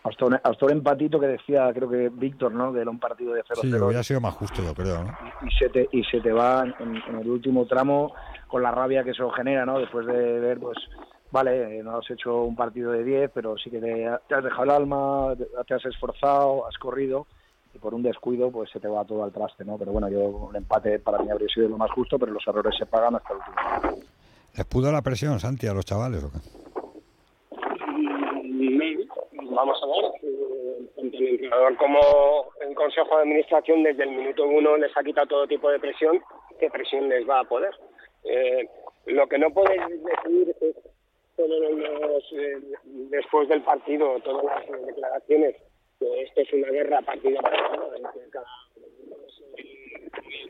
[SPEAKER 22] Hasta un, hasta un empatito que decía, creo que Víctor, ¿no? Que era un partido de 0-0
[SPEAKER 1] Sí, hubiera sido más justo, yo creo, ¿no?
[SPEAKER 22] y se te y se te va en, en el último tramo con la rabia que eso genera, ¿no? Después de ver, pues, vale, no has hecho un partido de 10, pero sí que te, te has dejado el alma, te, te has esforzado, has corrido y por un descuido, pues se te va todo al traste, ¿no? Pero bueno, yo el empate para mí habría sido lo más justo, pero los errores se pagan hasta el último.
[SPEAKER 1] ¿Les pudo la presión, Santi, a los chavales o qué?
[SPEAKER 20] Vamos a ver, eh, el entrenador como el Consejo de Administración desde el minuto uno les ha quitado todo tipo de presión. ¿Qué presión les va a poder? Eh, lo que no puedes decir es los, eh, después del partido, todas las declaraciones, que esto es una guerra partido a partido, el-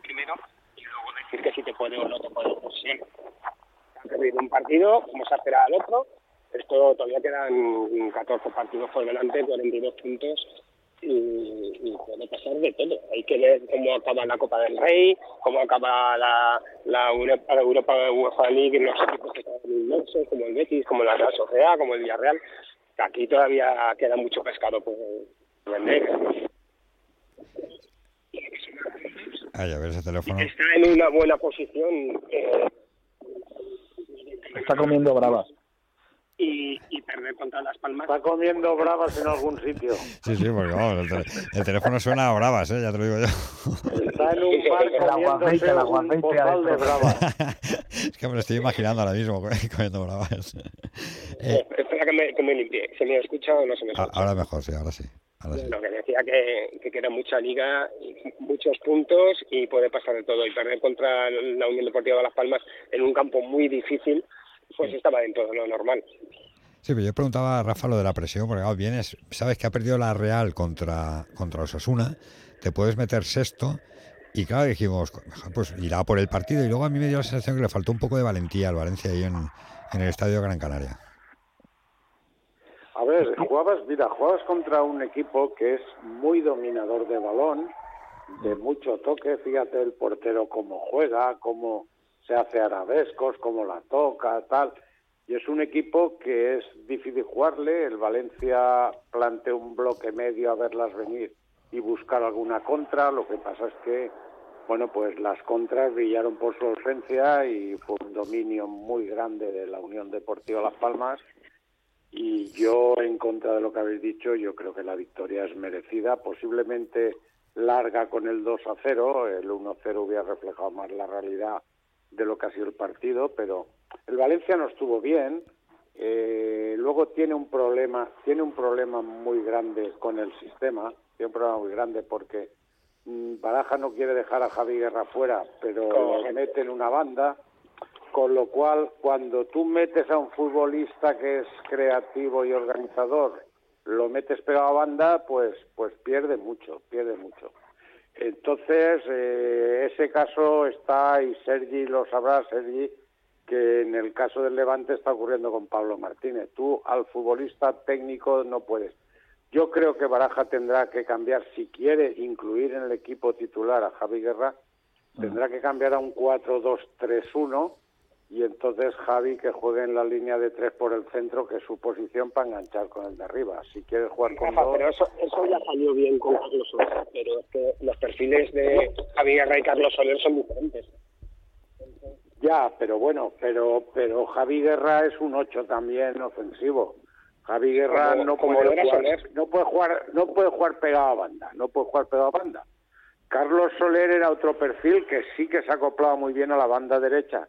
[SPEAKER 20] primero, y luego decir que si te puede o no te puede presión. Han perdido un partido, vamos a esperar al otro. Esto todavía quedan 14 partidos por delante, 42 puntos y, y puede pasar de todo. Hay que ver cómo acaba la Copa del Rey, cómo acaba la, la Europa, la Europa UEFA League en los equipos que están inmersos, como el Betis, como la Real Sociedad, como el Villarreal. Aquí todavía queda mucho pescado por vender.
[SPEAKER 1] Ay, a ver ese teléfono.
[SPEAKER 20] Está en una buena posición eh,
[SPEAKER 22] Está comiendo bravas.
[SPEAKER 20] Y, y perder contra Las Palmas.
[SPEAKER 21] Está comiendo bravas en algún sitio.
[SPEAKER 1] Sí, sí, porque vamos, el, teléfono suena a bravas, ¿eh? ya te lo digo yo.
[SPEAKER 21] Está en un bar comiéndose un pozal de bravas. *laughs*
[SPEAKER 1] es que me lo estoy imaginando ahora mismo *laughs* comiendo bravas. Eh,
[SPEAKER 20] Espera que me, que me limpie. ¿Se me escucha o no se me
[SPEAKER 1] a-
[SPEAKER 20] escucha?
[SPEAKER 1] ahora mejor, sí, ahora sí. Ahora sí.
[SPEAKER 20] Lo que decía que, que queda mucha liga, muchos puntos y puede pasar de todo. Y perder contra la Unión Deportiva de Las Palmas en un campo muy difícil, pues estaba dentro de lo normal.
[SPEAKER 1] Sí, pero yo preguntaba a Rafa lo de la presión, porque claro, vienes, sabes que ha perdido la Real contra, contra Osasuna, te puedes meter sexto, y claro, dijimos, pues irá por el partido, y luego a mí me dio la sensación que le faltó un poco de valentía al Valencia ahí en, en el Estadio Gran Canaria.
[SPEAKER 21] A ver, jugabas, mira, jugabas contra un equipo que es muy dominador de balón, de mucho toque, fíjate el portero cómo juega, cómo se hace arabescos, cómo la toca, tal. Y es un equipo que es difícil jugarle, el Valencia plantea un bloque medio a verlas venir y buscar alguna contra, lo que pasa es que, bueno, pues las contras brillaron por su ausencia y fue un dominio muy grande de la Unión Deportiva Las Palmas. Y yo, en contra de lo que habéis dicho, yo creo que la victoria es merecida, posiblemente larga con el 2 a 0, el 1 a 0 hubiera reflejado más la realidad de lo que ha sido el partido, pero el Valencia no estuvo bien, eh, luego tiene un problema, tiene un problema muy grande con el sistema, tiene un problema muy grande porque mm, Baraja no quiere dejar a Javi Guerra fuera, pero lo mete en una banda, con lo cual cuando tú metes a un futbolista que es creativo y organizador, lo metes pegado a banda, pues pues pierde mucho, pierde mucho. Entonces, eh, ese caso está, y Sergi lo sabrá, Sergi, que en el caso del Levante está ocurriendo con Pablo Martínez. Tú al futbolista técnico no puedes. Yo creo que Baraja tendrá que cambiar, si quiere incluir en el equipo titular a Javi Guerra, tendrá que cambiar a un 4-2-3-1 y entonces Javi que juegue en la línea de tres por el centro, que es su posición para enganchar con el de arriba. Si quiere jugar con
[SPEAKER 20] Rafa,
[SPEAKER 21] dos...
[SPEAKER 20] pero eso, eso ya salió bien con Carlos Soler, pero es que los perfiles de Javi Guerra y Carlos Soler son diferentes.
[SPEAKER 21] Ya, pero bueno, pero pero Javi Guerra es un 8 también ofensivo. Javi Guerra
[SPEAKER 20] Como-
[SPEAKER 21] no
[SPEAKER 20] como
[SPEAKER 21] puede jugar, no puede jugar no puede jugar pegado a banda, no puede jugar pegado a banda. Carlos Soler era otro perfil que sí que se acoplaba muy bien a la banda derecha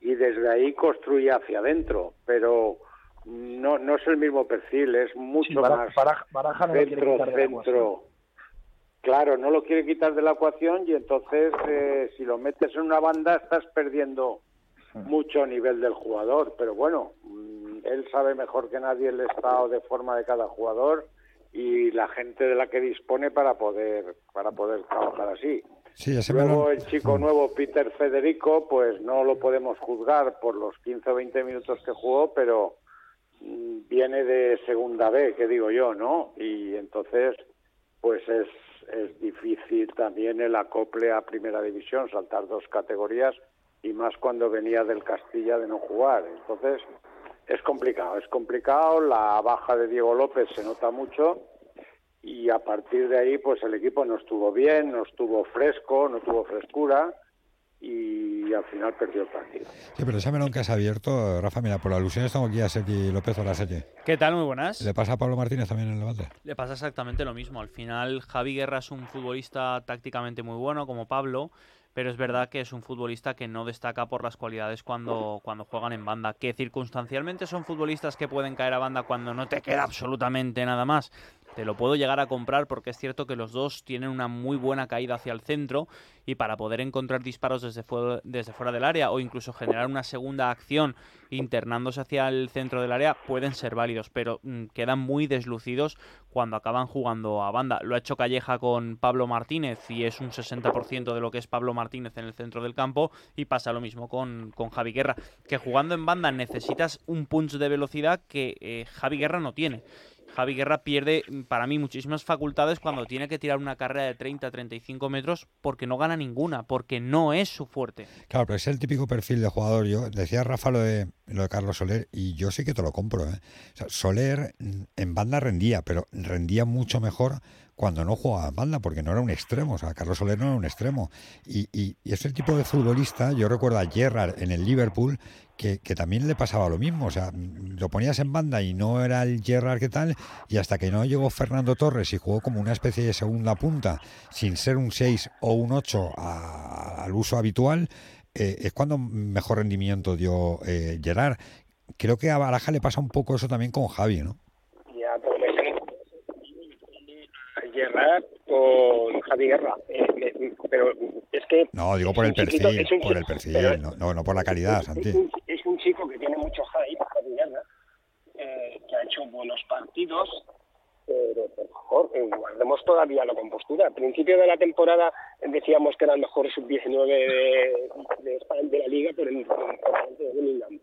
[SPEAKER 21] y desde ahí construía hacia adentro, pero no no es el mismo perfil, es mucho
[SPEAKER 22] Sí,
[SPEAKER 21] más
[SPEAKER 22] Baraja- Baraja no
[SPEAKER 21] centro. Claro, no lo quiere quitar de la ecuación y entonces eh, si lo metes en una banda estás perdiendo mucho nivel del jugador, pero bueno, mm, él sabe mejor que nadie el estado de forma de cada jugador y la gente de la que dispone para poder para poder trabajar así.
[SPEAKER 1] Sí,
[SPEAKER 21] Luego el chico nuevo, Peter Federico, pues no lo podemos juzgar por los 15 o 20 minutos que jugó, pero mm, viene de segunda B, que digo yo, ¿no? Y entonces, pues es, es difícil también el acople a primera división, saltar dos categorías, y más cuando venía del Castilla de no jugar. Entonces, es complicado, es complicado, la baja de Diego López se nota mucho, y a partir de ahí pues el equipo no estuvo bien, no estuvo fresco, no tuvo frescura y al final perdió el partido.
[SPEAKER 1] Sí, pero ese melón que has abierto, Rafa, mira, por alusiones tengo aquí a Sergi López. Hola, Sergi.
[SPEAKER 23] ¿Qué tal? Muy buenas.
[SPEAKER 1] ¿Le pasa a Pablo Martínez también en el Levante?
[SPEAKER 23] Le pasa exactamente lo mismo. Al final, Javi Guerra es un futbolista tácticamente muy bueno, como Pablo, pero es verdad que es un futbolista que no destaca por las cualidades cuando, cuando juegan en banda. Que circunstancialmente son futbolistas que pueden caer a banda cuando no te queda absolutamente nada más. Te lo puedo llegar a comprar porque es cierto que los dos tienen una muy buena caída hacia el centro y para poder encontrar disparos desde desde fuera del área o incluso generar una segunda acción internándose hacia el centro del área pueden ser válidos, pero mm, quedan muy deslucidos cuando acaban jugando a banda. Lo ha hecho Calleja con Pablo Martínez y es un 60% de lo que es Pablo Martínez en el centro del campo y pasa lo mismo con, con Javi Guerra, que jugando en banda necesitas un punch de velocidad que eh, Javi Guerra no tiene. Javi Guerra pierde mm, para mí muchísimas facultades cuando tiene que tirar una carrera de 30-35 metros porque no gana ninguna, porque no es su fuerte.
[SPEAKER 1] Claro, pero es el típico perfil de jugador. Yo decía Rafa lo de, lo de Carlos Soler y yo sí que te lo compro. ¿eh? Soler mm, en banda rendía, pero rendía mucho mejor cuando no jugaba en banda, porque no era un extremo. O sea, Carlos Soler no era un extremo. Y, y- es el tipo de futbolista, yo recuerdo a Gerrard en el Liverpool, que, también le pasaba lo mismo. O sea, lo ponías en banda y no era el Gerrard que tal, y hasta que no llegó Fernando Torres y jugó como una especie de segunda punta, sin ser un 6 o un 8 a- al uso habitual, eh, es cuando mejor rendimiento dio eh, Gerard. Creo que a Baraja le pasa un poco eso también con Javi, ¿no?
[SPEAKER 20] Ya, pero me Gerrard con Javi Guerra. Eh, me- pero es que
[SPEAKER 1] No, digo por el
[SPEAKER 20] es chiquito-
[SPEAKER 1] perfil,
[SPEAKER 20] es un
[SPEAKER 1] por el perfil, no, no, no por la calidad, Santi.
[SPEAKER 20] Es un, es un chico que tiene mucho hype, Javi Guerra, eh, que ha hecho buenos partidos, pero por favor, eh, guardemos todavía la compostura. Al principio de la temporada eh, decíamos que era el mejor sub-19 de, de, de la liga por el por de Bellingham.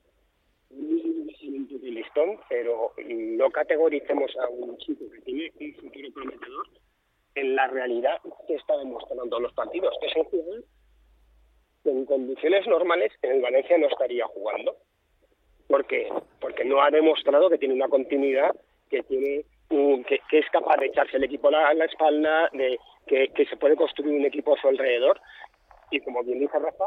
[SPEAKER 20] Listón, pero no categoricemos a un chico que tiene un futuro prometedor en la realidad que está demostrando los partidos, que es un jugador que en condiciones normales en el Valencia no estaría jugando. ¿Por qué? Porque no ha demostrado que tiene una continuidad, que tiene que, que es capaz de echarse el equipo a la, a la espalda, de que, que se puede construir un equipo a su alrededor. Y como bien dice Rafa,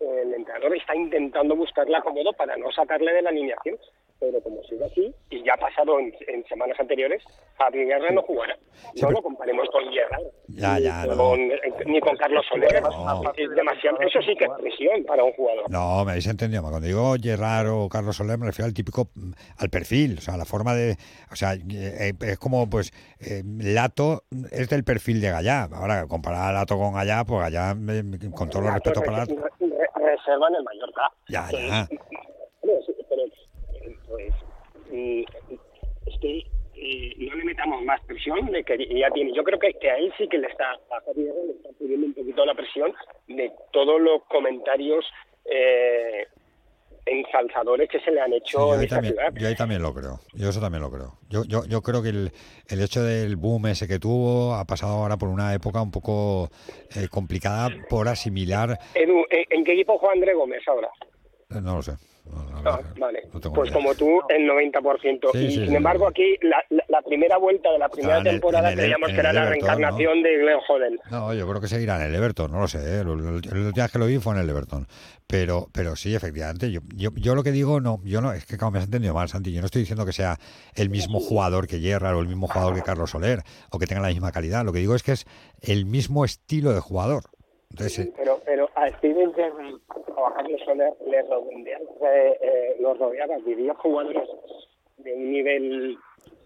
[SPEAKER 20] el entrenador está intentando buscarle acomodo para no sacarle de la alineación. Pero como sigue así, y ya ha pasado en, en semanas anteriores, Javi Guerra no jugará.
[SPEAKER 1] Sí,
[SPEAKER 20] no
[SPEAKER 1] pero-
[SPEAKER 20] lo comparemos con Guerra.
[SPEAKER 1] Ya, ya,
[SPEAKER 20] ni,
[SPEAKER 1] no.
[SPEAKER 20] con, ni con Carlos Soler. Es demasiado, eso sí que es presión para un jugador.
[SPEAKER 1] No, me habéis entendido. Cuando digo Gerard o Carlos Soler me refiero al típico, al perfil, o sea, la forma de, o sea, eh, es como, pues, eh, Lato es del perfil de Gallá. Ahora, comparar a Lato con Gallá, pues Gallá, eh, con todo el respeto
[SPEAKER 20] re-
[SPEAKER 1] para Lato,
[SPEAKER 20] re- reserva en el Mallorca.
[SPEAKER 1] ya, ya.
[SPEAKER 20] Sí, pero, eh, pues, es que eh, no le metamos más presión de que ya tiene. Yo creo que, que a él sí que le está, a Javi Guerra le está pidiendo un poquito la presión de todos los comentarios eh, ensalzadores que se le han
[SPEAKER 1] Sí,
[SPEAKER 20] hecho
[SPEAKER 1] yo,
[SPEAKER 20] en
[SPEAKER 1] ahí
[SPEAKER 20] esta
[SPEAKER 1] también,
[SPEAKER 20] ciudad.
[SPEAKER 1] yo ahí también lo creo. Yo eso también lo creo. Yo, yo, yo creo que el, el hecho del boom ese que tuvo ha pasado ahora por una época un poco eh, complicada por asimilar.
[SPEAKER 20] Edu, ¿en, en qué equipo juega André Gómez ahora?
[SPEAKER 1] eh, No lo sé.
[SPEAKER 20] Ah, vale.
[SPEAKER 1] no tengo
[SPEAKER 20] Pues como tú, el 90%.
[SPEAKER 1] Sí,
[SPEAKER 20] y
[SPEAKER 1] sí,
[SPEAKER 20] sin
[SPEAKER 1] sí,
[SPEAKER 20] embargo, aquí la, la- la primera vuelta de la primera
[SPEAKER 1] el-
[SPEAKER 20] temporada creíamos que era la reencarnación de Glenn Hoddle.
[SPEAKER 1] No, yo creo que seguirá en el Everton, no lo sé. ¿eh? El, último día que lo vi fue en el Everton. Pero, pero sí, efectivamente. Yo, yo, yo lo que digo, no, yo no, es que como me has entendido mal, Santi. Yo no estoy diciendo que sea el mismo jugador que Gerrard o el mismo jugador que Carlos Soler o que tenga la misma calidad. Lo que digo es que es el mismo estilo de jugador. Entonces,
[SPEAKER 20] Pero, pero a Steven Gerrard o a Carlos Soler les rodeaba, eh, eh, los rodeaba de 10 jugadores de un nivel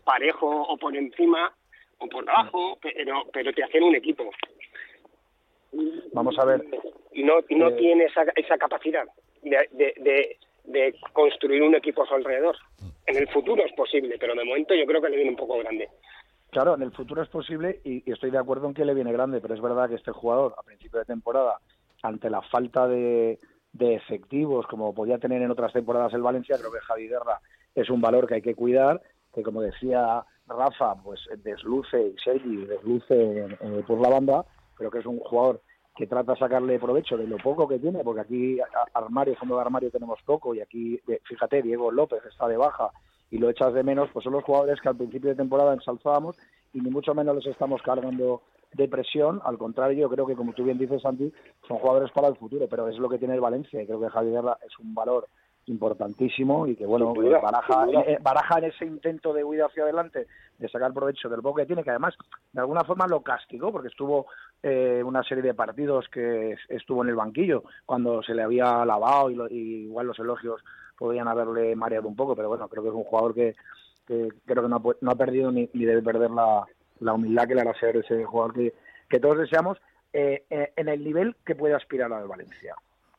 [SPEAKER 20] parejo o por encima o por abajo, pero, pero te hacían un equipo.
[SPEAKER 22] Vamos a ver.
[SPEAKER 20] No, no
[SPEAKER 22] Eh,
[SPEAKER 20] tiene esa, esa capacidad de, de, de, de construir un equipo a su alrededor. En el futuro es posible, pero de momento yo creo que le viene un poco grande.
[SPEAKER 22] Claro, en el futuro es posible y, y estoy de acuerdo en que le viene grande, pero es verdad que este jugador a principio de temporada, ante la falta de, efectivos como podía tener en otras temporadas el Valencia, creo que Javi Guerra es un valor que hay que cuidar, que como decía Rafa, pues desluce y Sergi desluce por la banda, pero que es un jugador que trata de sacarle provecho de lo poco que tiene, porque aquí armario, fondo de armario tenemos poco y aquí, eh, fíjate, Diego López está de baja y lo echas de menos, pues son los jugadores que al principio de temporada ensalzábamos y ni mucho menos les estamos cargando de presión, al contrario, yo creo que como tú bien dices, Santi, son jugadores para el futuro, pero es lo que tiene el Valencia y creo que Javi Guerra es un valor importantísimo y que bueno,
[SPEAKER 20] duda,
[SPEAKER 22] eh, Baraja, eh, Baraja en ese intento de huida hacia adelante, de sacar provecho del poco que tiene, que además de alguna forma lo castigó porque estuvo eh, una serie de partidos que es- estuvo en el banquillo cuando se le había lavado y, lo- y igual los elogios podían haberle mareado un poco, pero bueno, creo que es un jugador que, que creo que no ha, no ha perdido ni, ni debe perder la, la humildad que le hará ser ese jugador que, que todos deseamos eh, eh, en el nivel que puede aspirar al Valencia.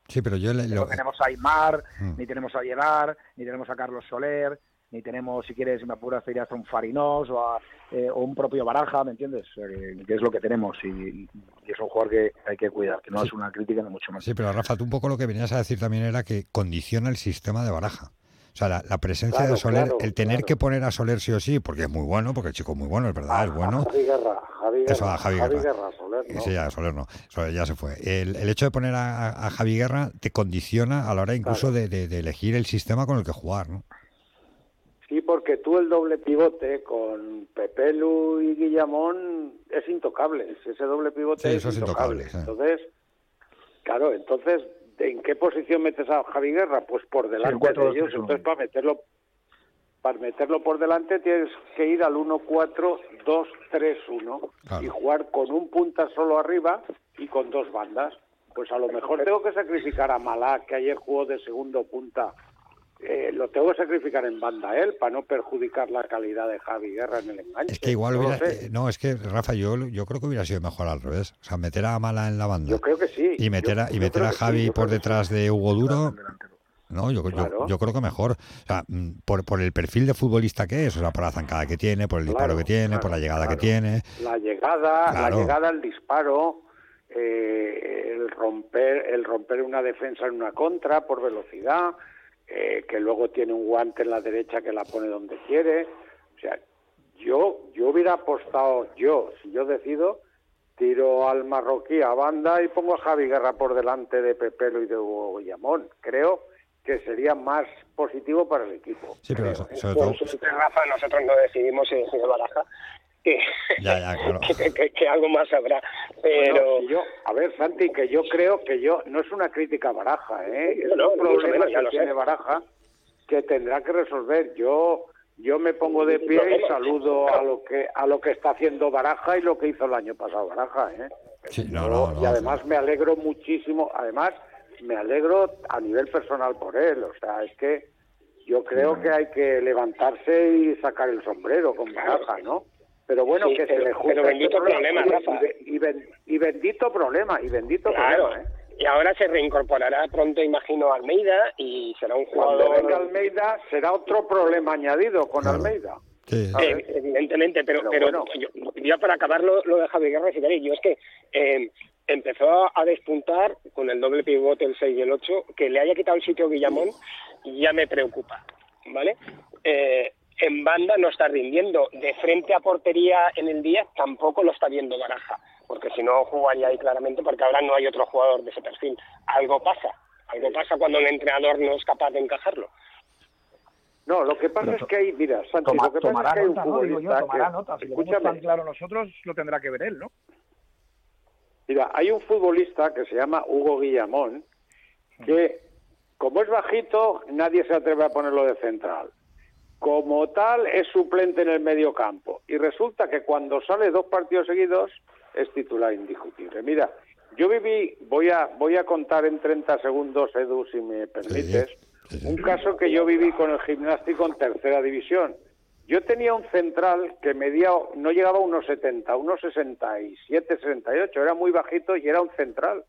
[SPEAKER 1] sí, pero yo le-
[SPEAKER 22] No
[SPEAKER 1] lo,
[SPEAKER 22] tenemos a Aymar,
[SPEAKER 1] Mm.
[SPEAKER 22] ni tenemos a Gerard, ni tenemos a Carlos Soler, ni tenemos, si quieres, si me apuras, te hasta un Farinós o, a, eh, o un propio Baraja, ¿me entiendes? Sea, que, que es lo que tenemos y, y es un jugador que hay que cuidar, que no
[SPEAKER 1] Sí.
[SPEAKER 22] es una crítica ni mucho más.
[SPEAKER 1] Sí, pero Rafa, tú un poco lo que venías a decir también era que condiciona el sistema de baraja. O sea, la, la presencia
[SPEAKER 22] Claro,
[SPEAKER 1] de Soler,
[SPEAKER 22] claro,
[SPEAKER 1] el tener
[SPEAKER 22] claro.
[SPEAKER 1] que poner a Soler sí o sí, porque es muy bueno, porque el chico es muy bueno, es verdad, es bueno.
[SPEAKER 21] Javi Guerra, Javi Guerra,
[SPEAKER 1] Eso, a Javi Guerra.
[SPEAKER 21] Soler, ¿no?
[SPEAKER 1] Sí, ya, Soler no, Soler ya se fue. El, el hecho de poner a, a Javi Guerra te condiciona a la hora incluso de, de- de elegir el sistema con el que jugar, ¿no?
[SPEAKER 21] Sí, porque tú el doble pivote con Pepelu y Guillamón es intocable. Ese doble pivote
[SPEAKER 1] Sí,
[SPEAKER 21] es
[SPEAKER 1] eso es
[SPEAKER 21] intocable.
[SPEAKER 1] intocable, sí.
[SPEAKER 21] Entonces, claro, entonces, ¿en qué posición metes a Javi Guerra? Pues por delante de
[SPEAKER 22] 4-2-3-1.
[SPEAKER 21] ellos. Entonces, para meterlo para meterlo por delante tienes que ir al 1-4-2-3-1 y jugar con un punta solo arriba y con dos bandas. Pues a lo mejor tengo que sacrificar a Malá, que ayer jugó de segundo punta. Eh, lo tengo que sacrificar en banda él para no perjudicar la calidad de Javi Guerra en el enganche.
[SPEAKER 1] Es que igual hubiera, eh, no, es que Rafa, yo, yo creo que hubiera sido mejor al revés. O sea, meter a Mala en la banda.
[SPEAKER 21] Yo creo que sí.
[SPEAKER 1] Y meter a,
[SPEAKER 21] Yo-
[SPEAKER 1] y
[SPEAKER 21] yo
[SPEAKER 1] meter a
[SPEAKER 21] sí,
[SPEAKER 1] Javi
[SPEAKER 21] yo
[SPEAKER 1] por detrás de Hugo Duro. No, yo, yo-
[SPEAKER 21] Claro.
[SPEAKER 1] yo creo que mejor. O sea, mm, por, por el perfil de futbolista que es, o sea, por la zancada que tiene, por el disparo
[SPEAKER 21] Claro,
[SPEAKER 1] que tiene, por la llegada que tiene.
[SPEAKER 21] la llegada,
[SPEAKER 1] Claro.
[SPEAKER 21] la llegada, el disparo, eh, el romper, el romper una defensa en una contra por velocidad, eh, que luego tiene un guante en la derecha que la pone donde quiere. O sea, yo, yo hubiera apostado, yo, si yo decido, tiro al marroquí a banda y pongo a Javi Guerra por delante de Pepelo y de Hugo Guillamón. Creo que sería más positivo para el equipo.
[SPEAKER 1] Sí, pero sobre
[SPEAKER 20] Por
[SPEAKER 1] todo.
[SPEAKER 20] suerte, Rafa, nosotros no decidimos si decide Baraja, que,
[SPEAKER 1] Ya, ya, claro. *laughs*
[SPEAKER 20] que, que- que algo más habrá. Pero
[SPEAKER 21] Bueno, si yo, a ver, Santi, que yo creo que yo, no es una crítica a Baraja, ¿eh? Es
[SPEAKER 20] No,
[SPEAKER 21] un problema
[SPEAKER 20] menos, ya
[SPEAKER 21] que tiene
[SPEAKER 20] sé.
[SPEAKER 21] Baraja, que tendrá que resolver. Yo yo me pongo de pie y saludo a lo que a lo que está haciendo Baraja y lo que hizo el año pasado Baraja, ¿eh?
[SPEAKER 1] Sí, no,
[SPEAKER 21] Yo-
[SPEAKER 1] no, no,
[SPEAKER 21] y además me alegro muchísimo, además me alegro a nivel personal por él, o sea, es que yo creo que hay que levantarse y sacar el sombrero con Baraja, ¿no? Pero bueno,
[SPEAKER 20] Sí,
[SPEAKER 21] que
[SPEAKER 20] pero-
[SPEAKER 21] se le junta
[SPEAKER 20] pero
[SPEAKER 21] este
[SPEAKER 20] bendito problema,
[SPEAKER 21] Oye,
[SPEAKER 20] Rafa.
[SPEAKER 21] y be- Y, ben- y bendito problema, y bendito
[SPEAKER 20] Claro.
[SPEAKER 21] problema, ¿eh?
[SPEAKER 20] Y ahora se reincorporará pronto, imagino, Almeida y será un
[SPEAKER 21] Cuando
[SPEAKER 20] jugador...
[SPEAKER 21] venga Almeida será otro problema añadido con Almeida.
[SPEAKER 20] Eh, evidentemente, pero,
[SPEAKER 21] Pero
[SPEAKER 20] pero,
[SPEAKER 21] bueno.
[SPEAKER 20] yo, ya para acabar lo, lo de Javi Guerra, si queréis, yo es que eh, empezó a despuntar con el doble pivote, el 6 y el 8, que le haya quitado el sitio a Guillamón ya me preocupa, ¿vale? Eh, en banda no está rindiendo, de frente a portería en el 10 tampoco lo está viendo Baraja, porque si no jugaría ahí claramente, porque ahora no hay otro jugador de ese perfil. Algo pasa, algo pasa cuando el entrenador no es capaz de encajarlo.
[SPEAKER 21] No, lo que pasa es que hay, mira, Sánchez,
[SPEAKER 22] Toma-
[SPEAKER 21] lo que pasa
[SPEAKER 22] tomará
[SPEAKER 21] es que hay un
[SPEAKER 22] nota, ¿no? Digo yo,
[SPEAKER 21] futbolista
[SPEAKER 22] tomará
[SPEAKER 21] que-
[SPEAKER 22] nota. Si lo tan claro nosotros, lo tendrá que ver él, ¿no?
[SPEAKER 21] Mira, hay un futbolista que se llama Hugo Guillamón, que como es bajito, nadie se atreve a ponerlo de central. Como tal, es suplente en el medio campo. Y resulta que cuando sale dos partidos seguidos, es titular indiscutible. Mira, yo viví, voy a, voy a contar en 30 segundos, Edu, si me permites, un caso que yo viví con el gimnástico en tercera división. Yo tenía un central que medía, no llegaba a unos 70, unos 67, 68, era muy bajito y era un central.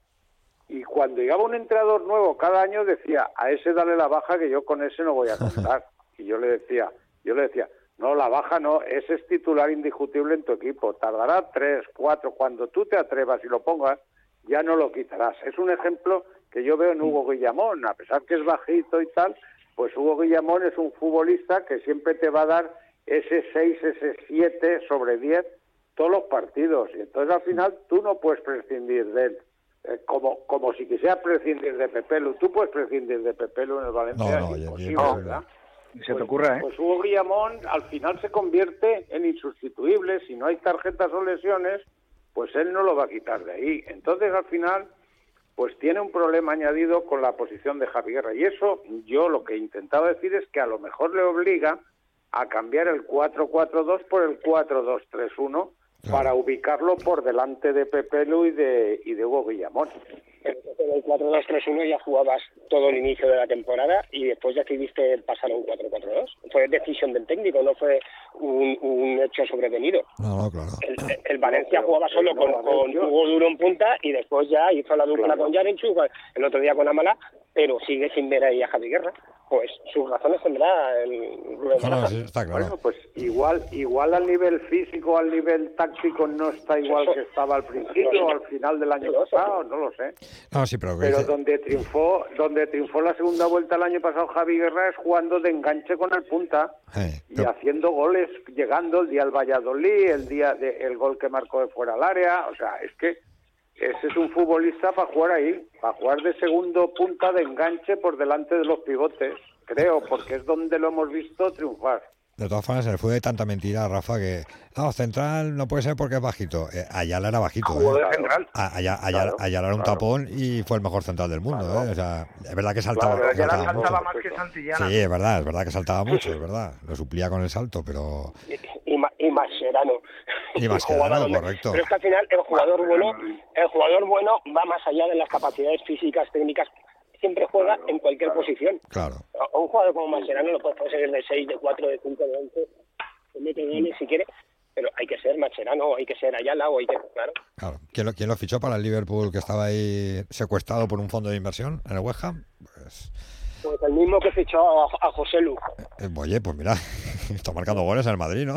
[SPEAKER 21] Y cuando llegaba un entrenador nuevo cada año decía, a ese dale la baja que yo con ese no voy a contar. *laughs* Y yo le decía, yo le decía, no, la baja no, ese es titular indiscutible en tu equipo. Tardará tres, cuatro, cuando tú te atrevas y lo pongas, ya no lo quitarás. Es un ejemplo que yo veo en Hugo Guillamón, a pesar que es bajito y tal, pues Hugo Guillamón es un futbolista que siempre te va a dar ese 6, ese 7 sobre 10 todos los partidos. Y entonces al final tú no puedes prescindir de él. Eh, como, como si quisieras prescindir de Pepelu. Tú puedes prescindir de Pepelu en el Valencia.
[SPEAKER 1] No, no,
[SPEAKER 21] es
[SPEAKER 1] ya-
[SPEAKER 21] imposible,
[SPEAKER 1] ya-
[SPEAKER 21] ¿verdad?
[SPEAKER 22] Ni se te ocurra, ¿eh?
[SPEAKER 21] Pues Hugo Guillamón al final se convierte en insustituible. Si no hay tarjetas o lesiones, pues él no lo va a quitar de ahí. Entonces al final, pues tiene un problema añadido con la posición de Javi Guerra. Y eso yo lo que he intentado decir es que a lo mejor le obliga a cambiar el 4-4-2 por el 4-2-3-1 para ubicarlo por delante de Pepelu y de, y de Hugo Guillamón.
[SPEAKER 20] Pero el 4-2-3-1 ya jugabas todo el inicio de la temporada y después decidiste pasar a un 4-4-2. Fue decisión del técnico, no fue un, un hecho sobrevenido.
[SPEAKER 1] No, no, claro.
[SPEAKER 20] El, el Valencia jugaba solo con, con Hugo Duro en punta y después ya hizo la dupla
[SPEAKER 21] Claro.
[SPEAKER 20] con Yarenchu, el otro día con Amala, pero sigue sin ver ahí a Javi Guerra. Pues sus razones tendrá el Rubén
[SPEAKER 1] No, no,
[SPEAKER 20] Baraja.
[SPEAKER 1] sí, está claro.
[SPEAKER 21] Bueno, pues igual, igual al nivel físico, al nivel táctico no está igual que estaba al principio o al final del año pasado, no lo sé.
[SPEAKER 1] No, sí, pero, que
[SPEAKER 21] Pero
[SPEAKER 1] dice-
[SPEAKER 21] donde triunfó, donde triunfó la segunda vuelta el año pasado Javi Guerra es jugando de enganche con el punta y haciendo goles, llegando el día al Valladolid, el día de, el gol que marcó de fuera al área, o sea, es que ese es un futbolista para jugar ahí, para jugar de segundo punta de enganche por delante de los pivotes, creo, porque es donde lo hemos visto triunfar.
[SPEAKER 1] De todas formas, se le fue de tanta mentira a Rafa que, no, central no puede ser porque es bajito. Eh, Ayala era bajito.
[SPEAKER 22] Jugó
[SPEAKER 1] ¿eh?
[SPEAKER 22] de central.
[SPEAKER 1] A- Aya- Ayala,
[SPEAKER 22] Claro,
[SPEAKER 1] Ayala era un
[SPEAKER 22] claro.
[SPEAKER 1] tapón y fue el mejor central del mundo. ¿eh? O sea, es verdad que saltaba,
[SPEAKER 22] Claro, ya la
[SPEAKER 1] saltaba
[SPEAKER 22] saltaba
[SPEAKER 1] mucho.
[SPEAKER 22] más que Santillana.
[SPEAKER 1] Sí, es verdad, es verdad que saltaba mucho, es verdad. Lo suplía con el salto, pero...
[SPEAKER 20] Mascherano.
[SPEAKER 1] Y *laughs* Mascherano, correcto.
[SPEAKER 20] Pero es que al final el jugador bueno, el jugador bueno va más allá de las capacidades físicas, técnicas. Siempre juega en cualquier posición.
[SPEAKER 1] Claro.
[SPEAKER 20] A un jugador como Mascherano lo puedes conseguir de 6, de 4, de 5, de 11, de mete goles si quiere, pero hay que ser Mascherano, o hay que ser Ayala, o hay que... Claro.
[SPEAKER 1] Claro. ¿Quién lo, quién lo fichó para el Liverpool que estaba ahí secuestrado por un fondo de inversión en el West Ham? Pues,
[SPEAKER 20] Pues el mismo que fichó a, a José Lu.
[SPEAKER 1] eh, oye, pues mira, *laughs* está marcando goles en el Madrid, ¿no?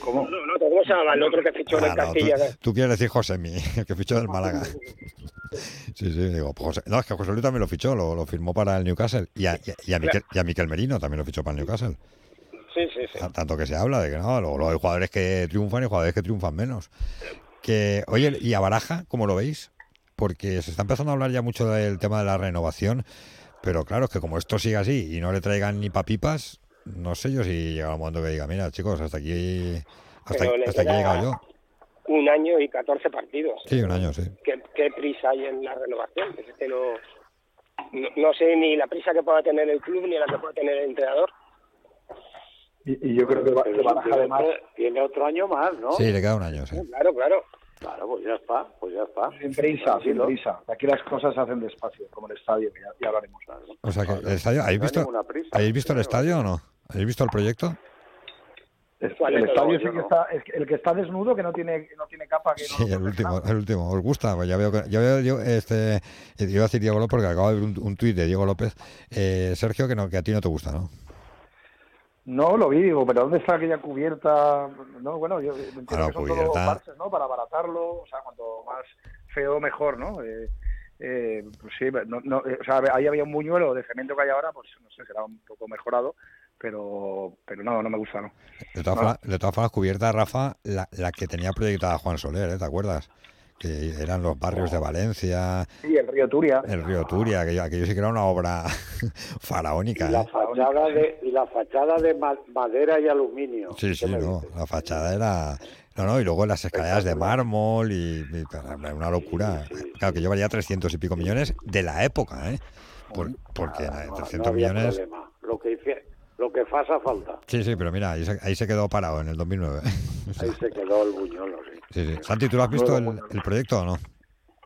[SPEAKER 20] ¿Cómo? No, no, ¿cómo se llama el otro que fichó
[SPEAKER 1] Ah, no,
[SPEAKER 20] Castilla?
[SPEAKER 1] tú, tú quieres decir Josemi, el *laughs* que fichó del Málaga. *laughs* Sí, sí, digo, pues José- no, es que José Luis también lo fichó, lo, lo firmó para el Newcastle. Y a, y a- y a Miquel, y a Miquel Merino también lo fichó para el Newcastle.
[SPEAKER 20] Sí, sí, sí.
[SPEAKER 1] Ta- Tanto que se habla de que no, luego hay jugadores que triunfan y jugadores que triunfan menos. Que, oye, ¿y a Baraja, cómo lo veis? Porque se está empezando a hablar ya mucho del tema de la renovación, pero claro, es que como esto sigue así y no le traigan ni papipas, no sé yo si llega un momento que diga, mira, chicos, hasta aquí, hasta, hasta aquí he llegado yo.
[SPEAKER 20] Un año y 14 partidos.
[SPEAKER 1] Sí, un año, sí.
[SPEAKER 20] ¿Qué, qué prisa hay en la renovación? Es que no... no, no sé ni la prisa que pueda tener el club ni la que pueda tener el entrenador.
[SPEAKER 22] Y, y yo creo que, va- que Baraja además
[SPEAKER 21] Tiene otro año más, ¿no?
[SPEAKER 1] Sí, le queda un año, sí.
[SPEAKER 20] Claro, claro.
[SPEAKER 21] Claro, pues ya está, pues ya está.
[SPEAKER 22] sin prisa, sin prisa. Aquí las cosas se hacen despacio, como el estadio, que ya, ya hablaremos.
[SPEAKER 1] O sea, que el estadio, ¿habéis visto, ¿habéis visto el estadio o no? ¿Habéis visto el proyecto?
[SPEAKER 22] El, estadio
[SPEAKER 21] No,
[SPEAKER 22] sí que
[SPEAKER 21] no.
[SPEAKER 22] está, el que está desnudo, que no tiene, no tiene capa, que
[SPEAKER 1] Sí, el último, el último. ¿Os gusta? Pues ya veo que, ya veo yo, este, yo iba a decir Diego López porque acabo de ver un, un tuit de Diego López. Eh, Sergio, que, no, que a ti no te gusta, ¿no?
[SPEAKER 22] No, lo vi, digo, pero ¿dónde está aquella cubierta? No, bueno, yo entiendo
[SPEAKER 1] Claro,
[SPEAKER 22] que son
[SPEAKER 1] cubierta.
[SPEAKER 22] todos parches, ¿no? Para abaratarlo, o sea, cuanto más feo, mejor, ¿no? Eh, eh, pues sí, no, no, eh, o sea, ahí había un buñuelo de cemento que hay ahora, pues no sé, será un poco mejorado, pero pero no, no me gusta, ¿no?
[SPEAKER 1] De todas,
[SPEAKER 22] No.
[SPEAKER 1] formas, de todas formas, cubierta, Rafa, la, la que tenía proyectada Juan Soler, ¿eh? ¿te acuerdas? Que eran los barrios de Valencia,
[SPEAKER 22] Sí, el río Turia.
[SPEAKER 1] el río Turia, aquello, aquello sí que era una obra *laughs* faraónica,
[SPEAKER 21] Y la
[SPEAKER 1] ¿eh?
[SPEAKER 21] fachada de, y la fachada de ma- madera y aluminio.
[SPEAKER 1] Sí, sí,
[SPEAKER 21] ¿Qué me
[SPEAKER 1] no,
[SPEAKER 21] dices?
[SPEAKER 1] la fachada era... No, no, y luego las escaleras de mármol y, una locura. Claro, que yo valía 300 y pico millones de la época, ¿eh? Por- porque
[SPEAKER 21] No,
[SPEAKER 1] 300
[SPEAKER 21] no
[SPEAKER 1] millones...
[SPEAKER 21] problema. Lo que hice, lo que pasa falta.
[SPEAKER 1] Sí, sí, pero mira, ahí se, ahí se quedó parado en el 2009. *laughs*
[SPEAKER 21] Ahí se quedó el buñuelo, sí.
[SPEAKER 1] Sí, sí. Santi, ¿tú lo has visto el, el proyecto o no?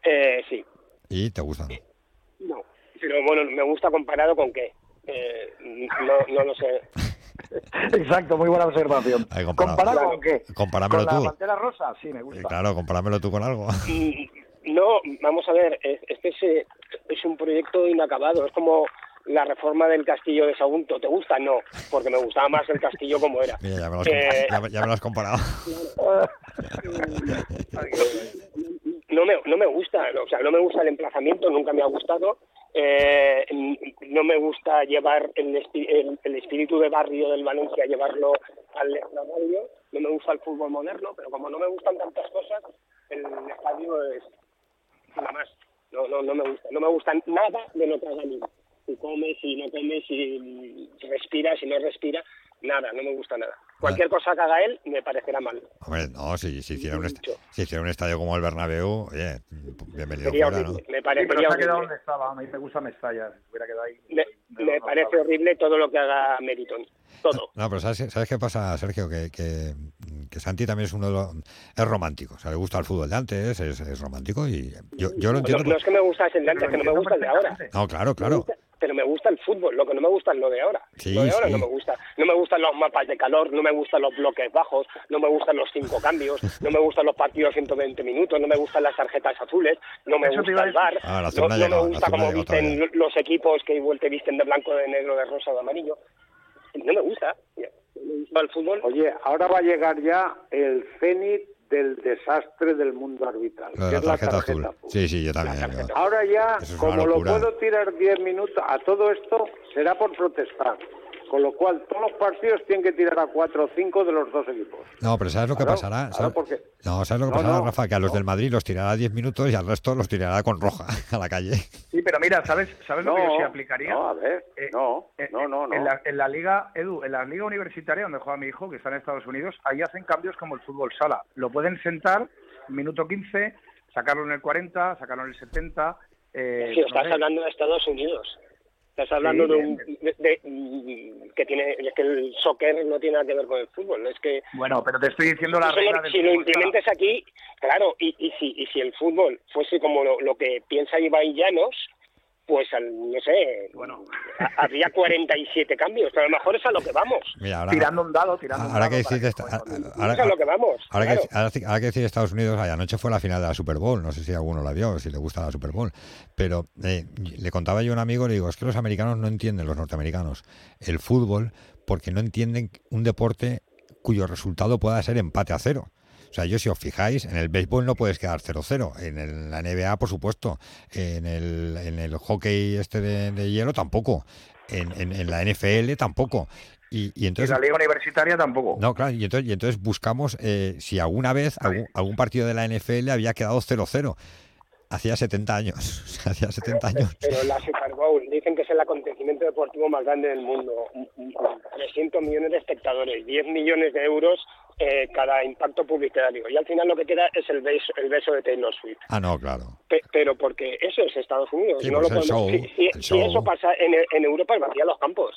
[SPEAKER 20] Eh, sí,
[SPEAKER 1] ¿Y te gusta? no?
[SPEAKER 20] no. Pero bueno, me gusta comparado con qué. Eh, no, no lo sé. *laughs*
[SPEAKER 22] Exacto, muy buena observación.
[SPEAKER 1] Comparado.
[SPEAKER 22] ¿Comparado con qué?
[SPEAKER 1] Comparámelo
[SPEAKER 22] ¿Con la pantera rosa? Sí, me
[SPEAKER 1] Eh,
[SPEAKER 22] gusta.
[SPEAKER 1] Claro, comparámelo tú con algo. *laughs*
[SPEAKER 20] Mm, No, vamos a ver, es- este es, eh, es un proyecto inacabado. Es como la reforma del castillo de Sagunto. ¿Te gusta? No, porque me gustaba más el castillo como era.
[SPEAKER 1] Mira, ya me lo has,
[SPEAKER 20] Eh,
[SPEAKER 1] ya, ya me lo has comparado. *laughs*
[SPEAKER 20] no me, no me gusta, o sea, no me gusta el emplazamiento, nunca me ha gustado. Eh, no me gusta llevar el, el, el espíritu de barrio del Valencia, llevarlo al barrio. No me gusta el fútbol moderno, pero como no me gustan tantas cosas, el estadio es nada más. No, no, no me gusta. No me gusta nada de lo que haga Si comes, si no comes, si respira, si no respira, nada, no me gusta nada. Cualquier cosa que haga él me parecerá mal.
[SPEAKER 1] Hombre, no, si, si, hiciera un est- si hiciera un estadio como el Bernabéu, oye, bienvenido
[SPEAKER 20] Sería
[SPEAKER 1] fuera, ¿no?
[SPEAKER 20] horrible, me
[SPEAKER 22] Sí, pero se ha quedado
[SPEAKER 20] horrible.
[SPEAKER 22] donde estaba. A mí me gusta Mestalla. Hubiera quedado ahí.
[SPEAKER 20] Me, me parece horrible todo lo que haga Meriton. Todo.
[SPEAKER 1] No, pero ¿sabes, ¿sabes qué pasa, Sergio? Que, que, que Santi también es uno de los... Es romántico, o sea, le gusta el fútbol de antes, es, es romántico y yo, yo lo
[SPEAKER 20] No,
[SPEAKER 1] entiendo.
[SPEAKER 20] no es que me gusta el de antes, que no me gusta el de ahora.
[SPEAKER 1] No, claro, claro.
[SPEAKER 20] Pero me gusta el fútbol, lo que no me gusta es lo de ahora.
[SPEAKER 1] Sí,
[SPEAKER 20] lo de ahora
[SPEAKER 1] sí.
[SPEAKER 20] no me gusta. No me gustan los mapas de calor, no me gustan los bloques bajos, no me gustan los cinco cambios, no me gustan los partidos 120 minutos, no me gustan las tarjetas azules, no me gusta el bar,
[SPEAKER 1] Ah,
[SPEAKER 20] no, me gusta
[SPEAKER 1] llegado
[SPEAKER 20] visten
[SPEAKER 1] todavía.
[SPEAKER 20] los equipos que igual te visten de blanco, de negro, de rosa, de amarillo. No me gusta. No me gusta el fútbol.
[SPEAKER 21] Oye, ahora va a llegar ya el cenit del desastre del mundo arbitral.
[SPEAKER 1] Lo de la tarjeta azul. Sí, sí, yo también.
[SPEAKER 21] Ahora ya,
[SPEAKER 1] es
[SPEAKER 21] como lo puedo tirar 10 minutos, a todo esto será por protestar. Con lo cual, todos los partidos tienen que tirar a 4 o 5 de los dos equipos.
[SPEAKER 1] No, pero ¿sabes lo que
[SPEAKER 21] Claro,
[SPEAKER 1] pasará?
[SPEAKER 21] claro,
[SPEAKER 1] ¿Sabes?
[SPEAKER 21] porque-
[SPEAKER 1] No, ¿sabes lo que
[SPEAKER 21] No,
[SPEAKER 1] pasará,
[SPEAKER 21] no,
[SPEAKER 1] Rafa? Que a los del Madrid los tirará 10 minutos y al resto los tirará con roja *laughs* a la calle.
[SPEAKER 22] Sí, pero mira, ¿sabes, sabes lo que yo sí aplicaría?
[SPEAKER 21] No, a ver,
[SPEAKER 22] Eh,
[SPEAKER 21] no,
[SPEAKER 22] eh,
[SPEAKER 21] no, no, no.
[SPEAKER 22] En la, en la liga, Edu, en la liga universitaria donde juega mi hijo, que está en Estados Unidos, ahí hacen cambios como el fútbol sala. Lo pueden sentar, minuto 15, sacarlo en el 40, sacarlo en el 70. Eh,
[SPEAKER 20] Sí,
[SPEAKER 22] no
[SPEAKER 20] estás
[SPEAKER 22] sé.
[SPEAKER 20] hablando de Estados Unidos. Estás hablando
[SPEAKER 22] Sí,
[SPEAKER 20] de, un, de, de- mm, que tiene es que el soccer no tiene nada que ver con el fútbol. Es que
[SPEAKER 22] Bueno, pero te estoy diciendo la regla
[SPEAKER 20] si lo implementes aquí, claro, y, y si y si el fútbol fuese como lo, lo que piensa Ibai Llanos, pues al, no sé, bueno, habría 47 cambios, pero a lo mejor es a lo que vamos.
[SPEAKER 1] Mira, ahora,
[SPEAKER 22] Tirando un dado, tirando un
[SPEAKER 1] ahora
[SPEAKER 22] dado.
[SPEAKER 1] que
[SPEAKER 22] para
[SPEAKER 1] decís de esta- ahora,
[SPEAKER 20] es a lo que vamos.
[SPEAKER 1] ahora
[SPEAKER 20] claro.
[SPEAKER 1] que, ahora, ahora que decís Estados Unidos, ay, anoche fue la final de la Super Bowl, no sé si alguno la vio, si le gusta la Super Bowl, pero eh, le contaba yo a un amigo, le digo, es que los americanos no entienden, los norteamericanos, el fútbol, porque no entienden un deporte cuyo resultado pueda ser empate a cero. O sea, yo si os fijáis, en el béisbol no puedes quedar 0-0, en el- la NBA por supuesto, en el, en el hockey este de, de hielo tampoco, en, en- en la NFL tampoco. Y, y
[SPEAKER 22] Y
[SPEAKER 1] entonces
[SPEAKER 22] la liga universitaria tampoco.
[SPEAKER 1] no, claro, y entonces, y entonces buscamos eh, si alguna vez algún, algún partido de la NFL había quedado 0-0. Hacía 70 años, *laughs* hacía 70 años.
[SPEAKER 20] Pero la Super Bowl dicen que es el acontecimiento deportivo más grande del mundo. 300 millones de espectadores, 10 millones de euros eh, cada impacto publicitario. Y al final lo que queda es el beso, el beso de Taylor Swift.
[SPEAKER 1] Ah, no, claro.
[SPEAKER 20] Pe- pero porque eso es Estados Unidos.
[SPEAKER 1] Sí,
[SPEAKER 20] no
[SPEAKER 1] pues
[SPEAKER 20] lo podemos-
[SPEAKER 1] show,
[SPEAKER 20] si, si-
[SPEAKER 1] el
[SPEAKER 20] si
[SPEAKER 1] show.
[SPEAKER 20] eso pasa en, en Europa, vacía los campos.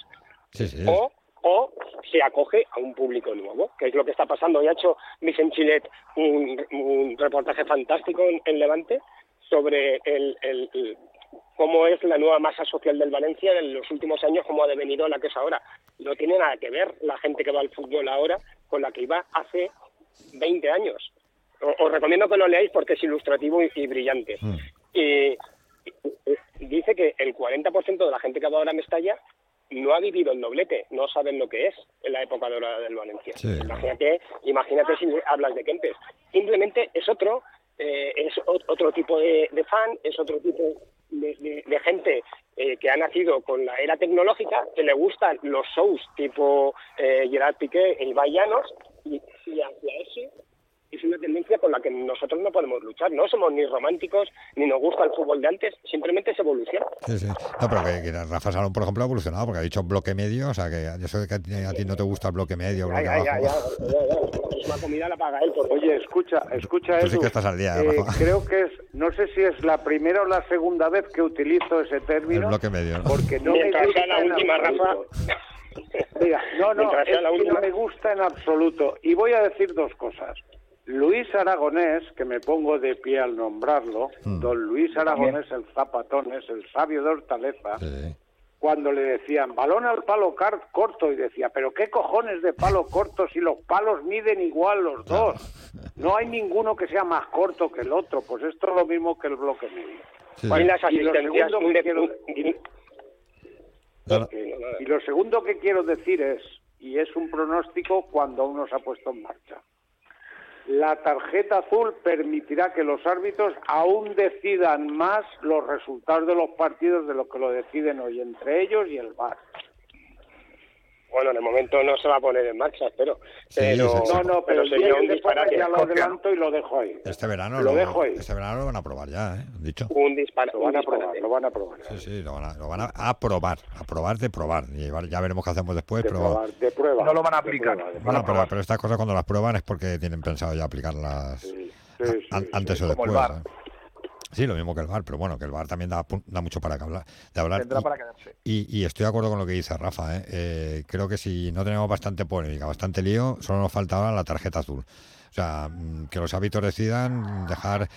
[SPEAKER 1] Sí, sí.
[SPEAKER 20] O, o se acoge a un público nuevo, que es lo que está pasando. Ya ha hecho Vicent Chilet un, un reportaje fantástico en, en Levante sobre el, el- el- cómo es la nueva masa social del Valencia en los últimos años, cómo ha devenido la que es ahora. No tiene nada que ver la gente que va al fútbol ahora con la que iba hace 20 años. Os recomiendo que lo leáis porque es ilustrativo y, brillante. Y dice que el 40% de la gente que va ahora a Mestalla no ha vivido el doblete, no saben lo que es en la época dorada del Valencia. Imagínate, imagínate si hablas de Kempes. Simplemente es otro, eh, es otro tipo de, de fan, es otro tipo de, de- gente eh, que ha nacido con la era tecnológica, que le gustan los shows tipo eh, Gerard Piqué e Ibai Llanos, y, y hacia ese es una tendencia con la que nosotros no podemos luchar. No somos ni románticos, ni nos gusta el fútbol de antes, simplemente es evolución.
[SPEAKER 1] Sí, sí. No, pero que, que Rafa Salón, por ejemplo, ha evolucionado porque ha dicho bloque medio, o sea, que eso de que a ti, a ti no te gusta el bloque medio, bloque
[SPEAKER 20] Ya, ya, ya, ya, ya, ya. La próxima comida la paga él. Por
[SPEAKER 21] Oye, escucha, escucha,
[SPEAKER 1] Tú sí que estás al día, ¿eh, Rafa?
[SPEAKER 21] creo que es, no sé si es la primera o la segunda vez que utilizo ese
[SPEAKER 1] El
[SPEAKER 21] término,
[SPEAKER 1] bloque medio, ¿no?
[SPEAKER 21] porque no
[SPEAKER 20] Mientras
[SPEAKER 21] me gusta
[SPEAKER 20] sea la última,
[SPEAKER 21] absoluto. Mira, no, no, es
[SPEAKER 20] la
[SPEAKER 21] que
[SPEAKER 20] última.
[SPEAKER 21] no me gusta en absoluto. Y voy a decir dos cosas. Luis Aragonés, que me pongo de pie al nombrarlo,
[SPEAKER 1] Mm.
[SPEAKER 21] don Luis Aragonés, el zapatones, el sabio de Hortaleza, cuando le decían balón al palo car- corto y decía, pero qué cojones de palo *laughs* corto si los palos miden igual los dos. No hay ninguno que sea más corto que el otro, pues esto es lo mismo que el bloque medio.
[SPEAKER 1] Sí.
[SPEAKER 20] Y las
[SPEAKER 21] Y lo segundo
[SPEAKER 20] un
[SPEAKER 21] que quiero-
[SPEAKER 1] Claro.
[SPEAKER 21] Y lo segundo que quiero decir es, y es un pronóstico cuando aún no se ha puesto en marcha, la tarjeta azul permitirá que los árbitros aún decidan más los resultados de los partidos de lo que lo deciden hoy, entre ellos y el VAR.
[SPEAKER 20] Bueno, de momento no se va a poner en marcha, espero. pero,
[SPEAKER 1] sí, sí.
[SPEAKER 21] No, no, pero el
[SPEAKER 20] sería un disparate.
[SPEAKER 21] ya lo adelanto y lo dejo ahí.
[SPEAKER 1] Este verano
[SPEAKER 21] Lo
[SPEAKER 1] lo,
[SPEAKER 21] dejo ahí.
[SPEAKER 1] este verano lo van a probar ya, ¿eh? Han dicho.
[SPEAKER 20] Un disparate.
[SPEAKER 21] Lo van a probar, lo van a probar.
[SPEAKER 1] Sí, sí, lo van a, lo van a aprobar, aprobar de probar. Y ya veremos qué hacemos después,
[SPEAKER 21] De
[SPEAKER 1] pero...
[SPEAKER 21] probar, de prueba.
[SPEAKER 22] No lo van a aplicar.
[SPEAKER 21] prueba, de
[SPEAKER 1] Bueno, pero, pero estas cosas cuando las prueban es porque tienen pensado ya aplicarlas a- an- antes o
[SPEAKER 22] como el
[SPEAKER 1] después. Sí, lo mismo que el VAR, pero bueno, que el VAR también da, pu- da mucho para que hablar, de hablar.
[SPEAKER 22] Tendrá
[SPEAKER 1] Y-
[SPEAKER 22] para quedarse.
[SPEAKER 1] Y, y estoy de acuerdo con lo que dice Rafa. ¿eh? Eh, creo que si no tenemos bastante polémica, bastante lío, solo nos falta ahora la tarjeta azul. O sea, mm, que los hábitos decidan dejar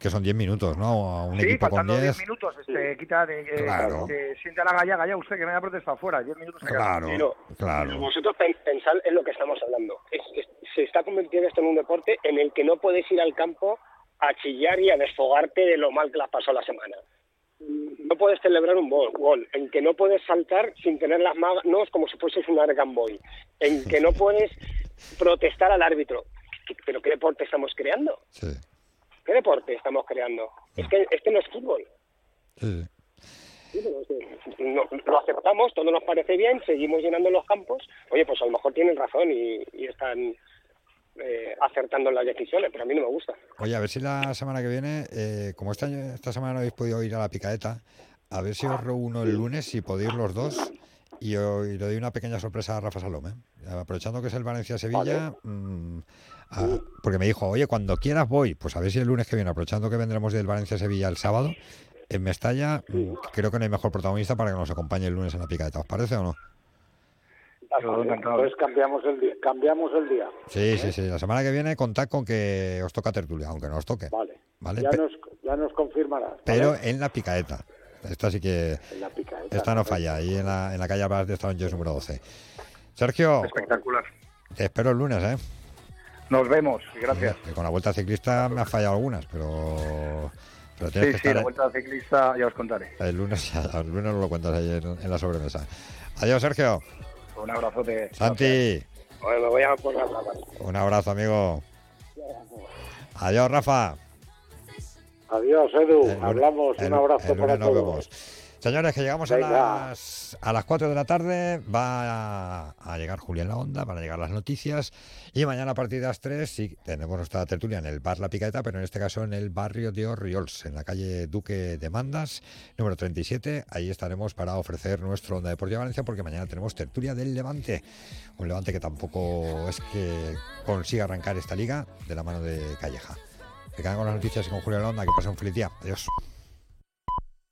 [SPEAKER 1] que son 10 minutos, ¿no? A un
[SPEAKER 22] Sí,
[SPEAKER 1] equipo con
[SPEAKER 22] faltando 10
[SPEAKER 1] 10.
[SPEAKER 22] minutos, este, quita de, eh,
[SPEAKER 1] Claro.
[SPEAKER 22] de- siente a la galla, galla usted que me haya protestado fuera, 10 minutos.
[SPEAKER 1] Claro,
[SPEAKER 22] queda.
[SPEAKER 20] Pero-
[SPEAKER 1] claro.
[SPEAKER 20] Vosotros pen- pensad en lo que estamos hablando. Es- es- se está convirtiendo esto en un deporte en el que no puedes ir al campo a chillar y a desfogarte de lo mal que las pasó la semana. No puedes celebrar un gol, en que no puedes saltar sin tener las manos como si fueses un Argan Boy, en que no puedes protestar al árbitro. ¿Pero qué deporte estamos creando?
[SPEAKER 1] Sí,
[SPEAKER 20] ¿Qué deporte estamos creando? Es que este no es fútbol.
[SPEAKER 1] sí.
[SPEAKER 20] Es no- lo aceptamos, todo nos parece bien, seguimos llenando los campos. Oye, pues a lo mejor tienen razón y, y están eh, acertando en las decisiones, pero a mí no me gusta.
[SPEAKER 1] Oye, a ver si la semana que viene, eh, como esta, esta semana no habéis podido ir a la picadeta, a ver si os reúno el lunes, si podéis los dos, y, o- y le doy una pequeña sorpresa a Rafa Salome. Aprovechando que es el Valencia-Sevilla, mm, porque me dijo, oye, cuando quieras voy, pues a ver si el lunes que viene, aprovechando que vendremos del Valencia-Sevilla el sábado, en Mestalla, mm, creo que no hay mejor protagonista para que nos acompañe el lunes en la picadeta. ¿Os parece o no?
[SPEAKER 21] Entonces cambiamos el día. Cambiamos el día.
[SPEAKER 1] Sí, sí, sí. La semana que viene contad con que os toca tertulia, aunque no os toque.
[SPEAKER 21] Vale.
[SPEAKER 1] ¿Vale?
[SPEAKER 21] Ya,
[SPEAKER 1] Pe-
[SPEAKER 21] nos, ya nos confirmarás. ¿vale?
[SPEAKER 1] pero en la picaeta. Esta sí que.
[SPEAKER 21] En la picaeta,
[SPEAKER 1] Esta no falla, ahí en la, en la calle Abad de Estalonges número 12. Sergio,
[SPEAKER 22] Espectacular.
[SPEAKER 1] te espero el lunes, ¿eh?
[SPEAKER 22] Nos vemos, gracias.
[SPEAKER 1] Con la vuelta ciclista me ha fallado algunas, pero. Pero tienes
[SPEAKER 22] Sí,
[SPEAKER 1] que
[SPEAKER 22] sí,
[SPEAKER 1] estar
[SPEAKER 22] la vuelta ciclista ya os contaré.
[SPEAKER 1] el lunes, *laughs* el lunes nos lo cuentas ahí en, en la sobremesa. Adiós, Sergio.
[SPEAKER 22] Un abrazote.
[SPEAKER 1] Santi,
[SPEAKER 20] Bueno, me voy a por la
[SPEAKER 1] un abrazo, amigo. Adiós, Rafa.
[SPEAKER 21] Adiós, Edu.
[SPEAKER 1] El
[SPEAKER 21] Hablamos.
[SPEAKER 1] el-
[SPEAKER 21] Un abrazo
[SPEAKER 1] el
[SPEAKER 21] para
[SPEAKER 1] nos
[SPEAKER 21] todos.
[SPEAKER 1] vemos. Señores, que llegamos a las, a las 4 de la tarde, va a, a llegar Julián La Onda, van a llegar las noticias y mañana a partir de las 3 sí tenemos nuestra tertulia en el bar La Picaeta, pero en este caso en el barrio de Orriols, en la calle Duque de Mandas, número 37. Ahí estaremos para ofrecer nuestro Onda Deportiva Valencia porque mañana tenemos tertulia del Levante, un Levante que tampoco es que consiga arrancar esta liga de la mano de Calleja. Que quedan con las noticias y con Julián La Onda, que pasa un feliz día. Adiós.